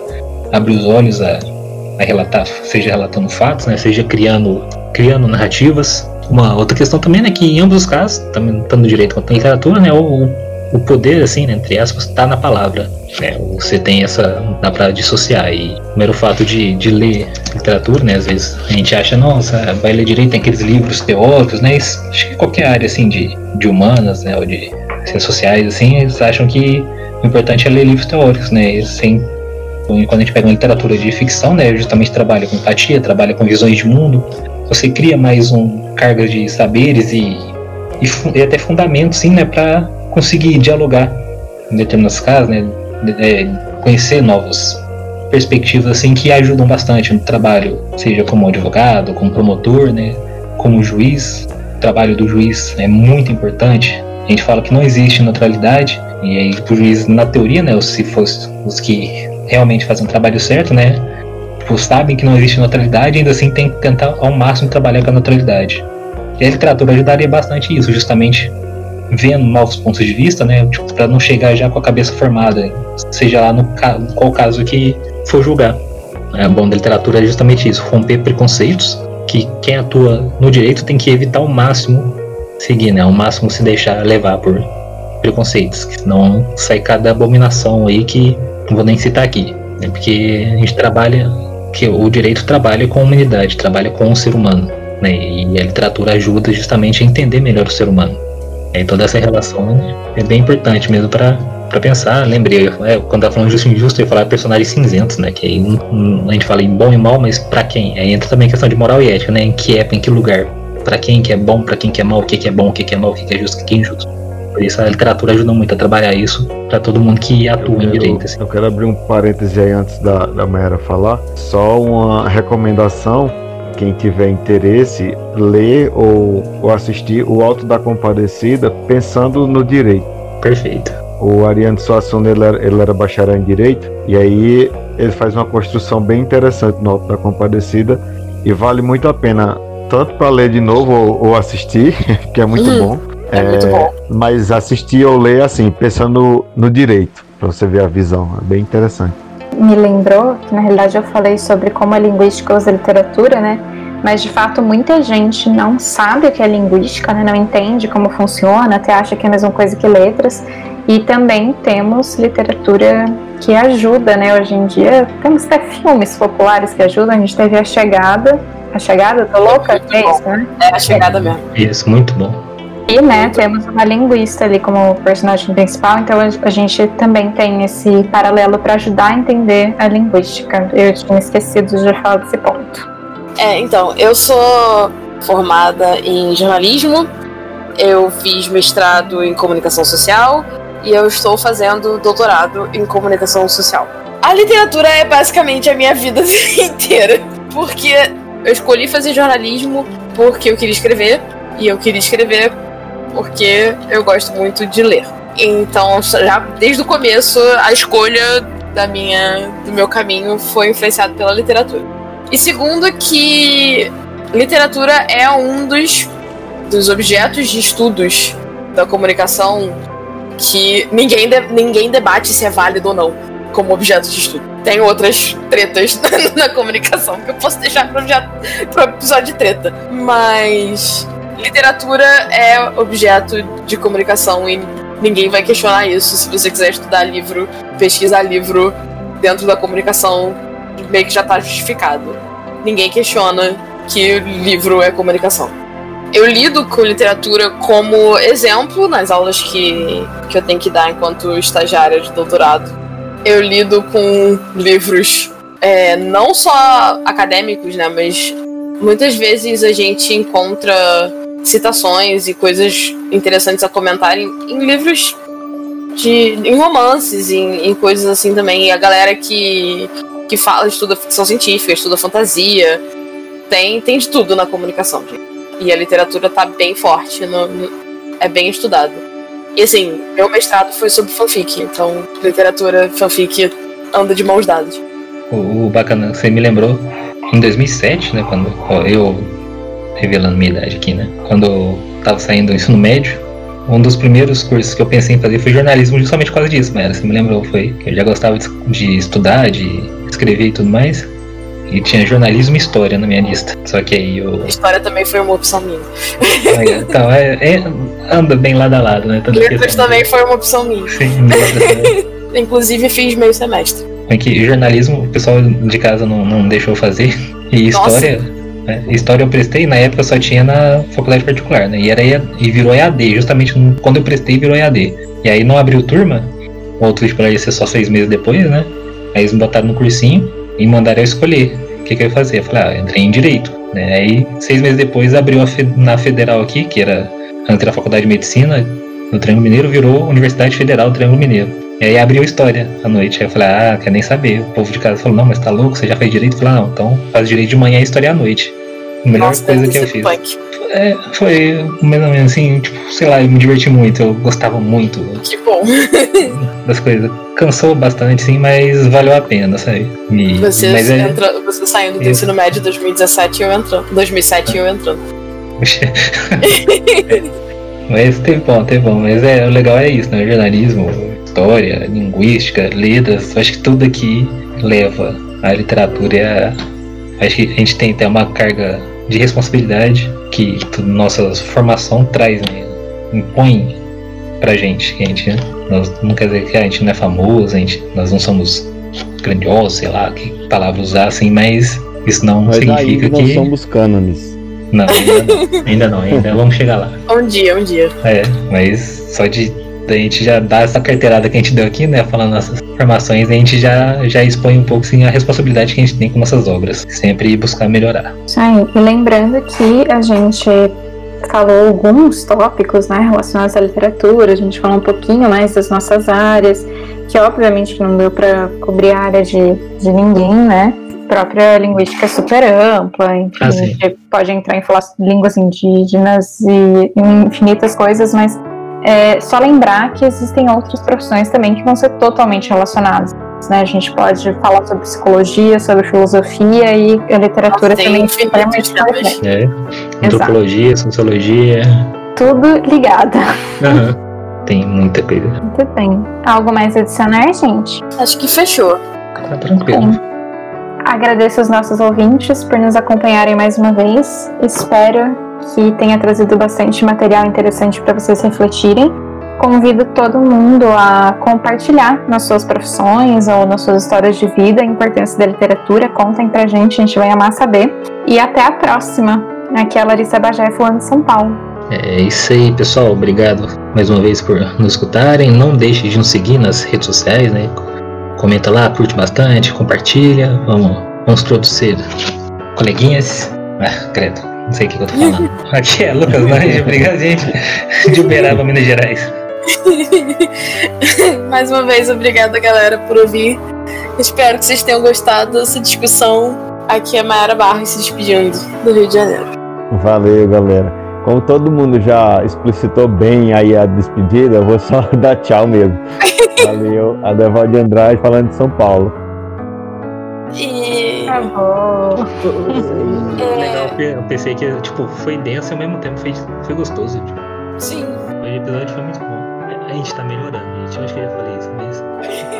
abrir os olhos, a, a relatar, seja relatando fatos, né? Seja criando, criando narrativas. Uma outra questão também, né, que em ambos os casos, também tanto no direito quanto na literatura, né, o, o poder, assim, né, entre aspas, está na palavra. Né, você tem essa. dá pra dissociar. E o mero fato de, de ler literatura, né, às vezes a gente acha, nossa, vai ler direito, tem aqueles livros teóricos, né, acho que qualquer área, assim, de, de humanas, né, ou de ciências sociais, assim, eles acham que o importante é ler livros teóricos, né, sem. Quando a gente pega uma literatura de ficção, né, justamente trabalha com empatia, trabalha com visões de mundo, você cria mais um carga de saberes e, e, e até fundamentos, sim, né, para conseguir dialogar em determinados casos, né, é, conhecer novas perspectivas assim que ajudam bastante no trabalho, seja como advogado, como promotor, né, como juiz. O trabalho do juiz é muito importante. A gente fala que não existe neutralidade e aí o juiz, na teoria, né, se fosse os que realmente fazem o trabalho certo, né, tipo, sabem que não existe neutralidade, ainda assim tem que tentar ao máximo trabalhar com a neutralidade. E a literatura ajudaria bastante isso, justamente vendo novos pontos de vista, né, tipo, para não chegar já com a cabeça formada, seja lá no ca- qual caso que for julgar. É bom da literatura é justamente isso, romper preconceitos, que quem atua no direito tem que evitar ao máximo seguir, né, ao máximo se deixar levar por preconceitos, que senão sai cada abominação aí que não vou nem citar aqui, né, porque a gente trabalha, que o direito trabalha com a humanidade, trabalha com o ser humano, né, e a literatura ajuda justamente a entender melhor o ser humano. E toda essa relação né, é bem importante mesmo para para pensar. Lembrei, é, quando tá falando justo e injusto, eu ia falar personagens cinzentos, né? Que aí um- um- a gente fala em bom e mal, mas para quem? Aí entra também a questão de moral e ética, né? Em que época, em que lugar? Para quem que é bom, para quem que é mal, o que que é bom, o que que é mal, o que que é justo, o que que é injusto. Por isso a literatura ajuda muito a trabalhar isso para todo mundo que atua em quero- direito. Assim. Eu quero abrir um parêntese aí antes da, da Mayara falar. Só uma recomendação quem tiver interesse, ler ou, ou assistir o Alto da Compadecida pensando no direito. Perfeito. O Ariano Suassuna ele era, ele era bacharel em direito e aí ele faz uma construção bem interessante no Alto da Compadecida e vale muito a pena tanto para ler de novo ou, ou, assistir, que é muito Uhum. bom. É, muito bom. Mas assistir ou ler assim, pensando no, direito, para você ver a visão, é bem interessante. me lembrou que na realidade eu falei sobre como a linguística usa a literatura, né? Mas de fato muita gente não sabe o que é linguística, né? não entende como funciona, até acha que é a mesma coisa que letras. E também temos literatura que ajuda, né? Hoje em dia temos até filmes populares que ajudam. A gente teve a chegada. A chegada, tô louca? É bom. isso, né? É a chegada mesmo. Isso, muito bom. E, né, temos uma linguista ali como personagem principal, então a gente também tem esse paralelo para ajudar a entender a linguística. Eu tinha esquecido de falar desse ponto. É, então, eu sou formada em jornalismo, eu fiz mestrado em comunicação social e eu estou fazendo doutorado em comunicação social. A literatura é basicamente a minha vida inteira, porque eu escolhi fazer jornalismo porque eu queria escrever e eu queria escrever porque eu gosto muito de ler. Então, já desde o começo, a escolha da minha, do meu caminho foi influenciada pela literatura. E segundo que literatura é um dos, dos objetos de estudos da comunicação que ninguém, de- ninguém debate se é válido ou não como objeto de estudo. Tem outras tretas na, comunicação que eu posso deixar para o episódio de treta. Mas literatura é objeto de comunicação e ninguém vai questionar isso. Se você quiser estudar livro, pesquisar livro dentro da comunicação, meio que já está justificado. Ninguém questiona que livro é comunicação. Eu lido com literatura como exemplo nas aulas que, que eu tenho que dar enquanto estagiária de doutorado. Eu lido com livros é, não só acadêmicos, né, mas muitas vezes a gente encontra citações e coisas interessantes a comentar em, em livros de em romances, em, em coisas assim também. E a galera que, que fala, estuda ficção científica, estuda fantasia, tem, tem de tudo na comunicação. E a literatura tá bem forte, no- no- é bem estudada. E assim, meu mestrado foi sobre fanfic, então literatura, fanfic anda de mãos dadas. O, o bacana, você me lembrou em 2007, né? Quando eu, revelando minha idade aqui, né? Quando eu tava saindo do ensino médio, um dos primeiros cursos que eu pensei em fazer foi jornalismo, justamente por causa disso, mas você me lembrou, foi que eu já gostava de, estudar, de escrever e tudo mais. E tinha jornalismo e história na minha lista. Só que aí eu. História também foi uma opção minha. Aí, então, é, é- anda bem lado a lado, né? Toda Letras também foi uma opção minha. Sim, né? Inclusive fiz meio semestre. É que jornalismo o pessoal de casa não, não deixou fazer. E Nossa. história. Né, História eu prestei, na época só tinha na faculdade particular, né? E, era, e virou EAD, justamente quando eu prestei virou EAD. E aí não abriu turma, o outro vestibular ia ser só seis meses depois, né? Aí eles me botaram no cursinho e mandaram eu escolher o que, que eu ia fazer. Eu falei, ah, entrei em Direito. Né? Aí seis meses depois abriu fe- na Federal aqui, que era antes era a Faculdade de Medicina, no Triângulo Mineiro, virou Universidade Federal do Triângulo Mineiro. E aí abriu história à noite. Aí eu falei, ah, quer nem saber. O povo de casa falou, não, mas tá louco, você já fez direito? Eu falei, ah, não, então faz direito de manhã e história à noite. A melhor Nossa, coisa que eu fiz. punk. É, foi mais ou menos assim, tipo, sei lá, eu me diverti muito, eu gostava muito Que bom. das coisas. Cansou bastante, sim, mas valeu a pena, sabe? E- Você, mas é. entra, você saindo do ensino médio em 2017 e eu entrando. 2007 e eu entrando. mas teve bom, teve bom. Mas é, o legal é isso, né? Jornalismo, história, linguística, letras, acho que tudo aqui leva a literatura e a. Acho que a gente tem até uma carga de responsabilidade que nossa formação traz, né? Impõe pra gente. Que a gente nós, não quer dizer que a gente não é famoso, a gente, nós não somos grandiosos, sei lá, que palavra usar assim, mas isso não Mas significa ainda não que. somos cânones. Não, ainda não, ainda não, ainda vamos chegar lá. Um dia, um dia. É, mas só de da gente já dar essa carteirada que a gente deu aqui, né, falando nossas formações, a gente já, já expõe um pouco assim, a responsabilidade que a gente tem com nossas obras. Sempre buscar melhorar. Isso aí. E lembrando que a gente falou alguns tópicos né, relacionados à literatura, a gente falou um pouquinho mais das nossas áreas, que obviamente não deu para cobrir a área de, de ninguém, né? própria linguística é super ampla, enfim, Ah, a sim. gente pode entrar em falar línguas indígenas e infinitas coisas, mas é só lembrar que existem outras profissões também que vão ser totalmente relacionadas. Né? A gente pode falar sobre psicologia, sobre filosofia e a literatura Tem também é infinitos extremamente importante. É. Antropologia, sociologia. Tudo ligado. Aham. Tem muita coisa. Muito bem. Algo mais adicionar, gente? Acho que fechou. Tá tranquilo. Bem, agradeço aos nossos ouvintes por nos acompanharem mais uma vez. Espero que tenha trazido bastante material interessante para vocês refletirem. Convido todo mundo a compartilhar nas suas profissões ou nas suas histórias de vida a importância da literatura. Contem pra gente, a gente vai amar saber. E até a próxima. Aqui é a Larissa Bagé falando de São Paulo. É isso aí, pessoal. Obrigado mais uma vez por nos escutarem. Não deixe de nos seguir nas redes sociais, né? Comenta lá, curte bastante, compartilha. Vamos, vamos todos ser coleguinhas. Ah, credo, não sei o que eu tô falando. Aqui é Lucas Lange, obrigado, gente. De Uberaba, Minas Gerais. Mais uma vez, obrigada, galera, por ouvir. Espero que vocês tenham gostado dessa discussão. Aqui é Mayara Barros se despedindo do Rio de Janeiro. Valeu, galera. Como todo mundo já explicitou bem aí a despedida, eu vou só dar tchau mesmo. Valeu, Adevalde Andrade falando de São Paulo. E. Acabou. Legal, porque eu pensei que tipo, foi denso e ao mesmo tempo foi, foi gostoso. Tipo, Sim. o episódio foi muito bom. A gente tá melhorando, gente. Eu acho que eu já falei isso, mas.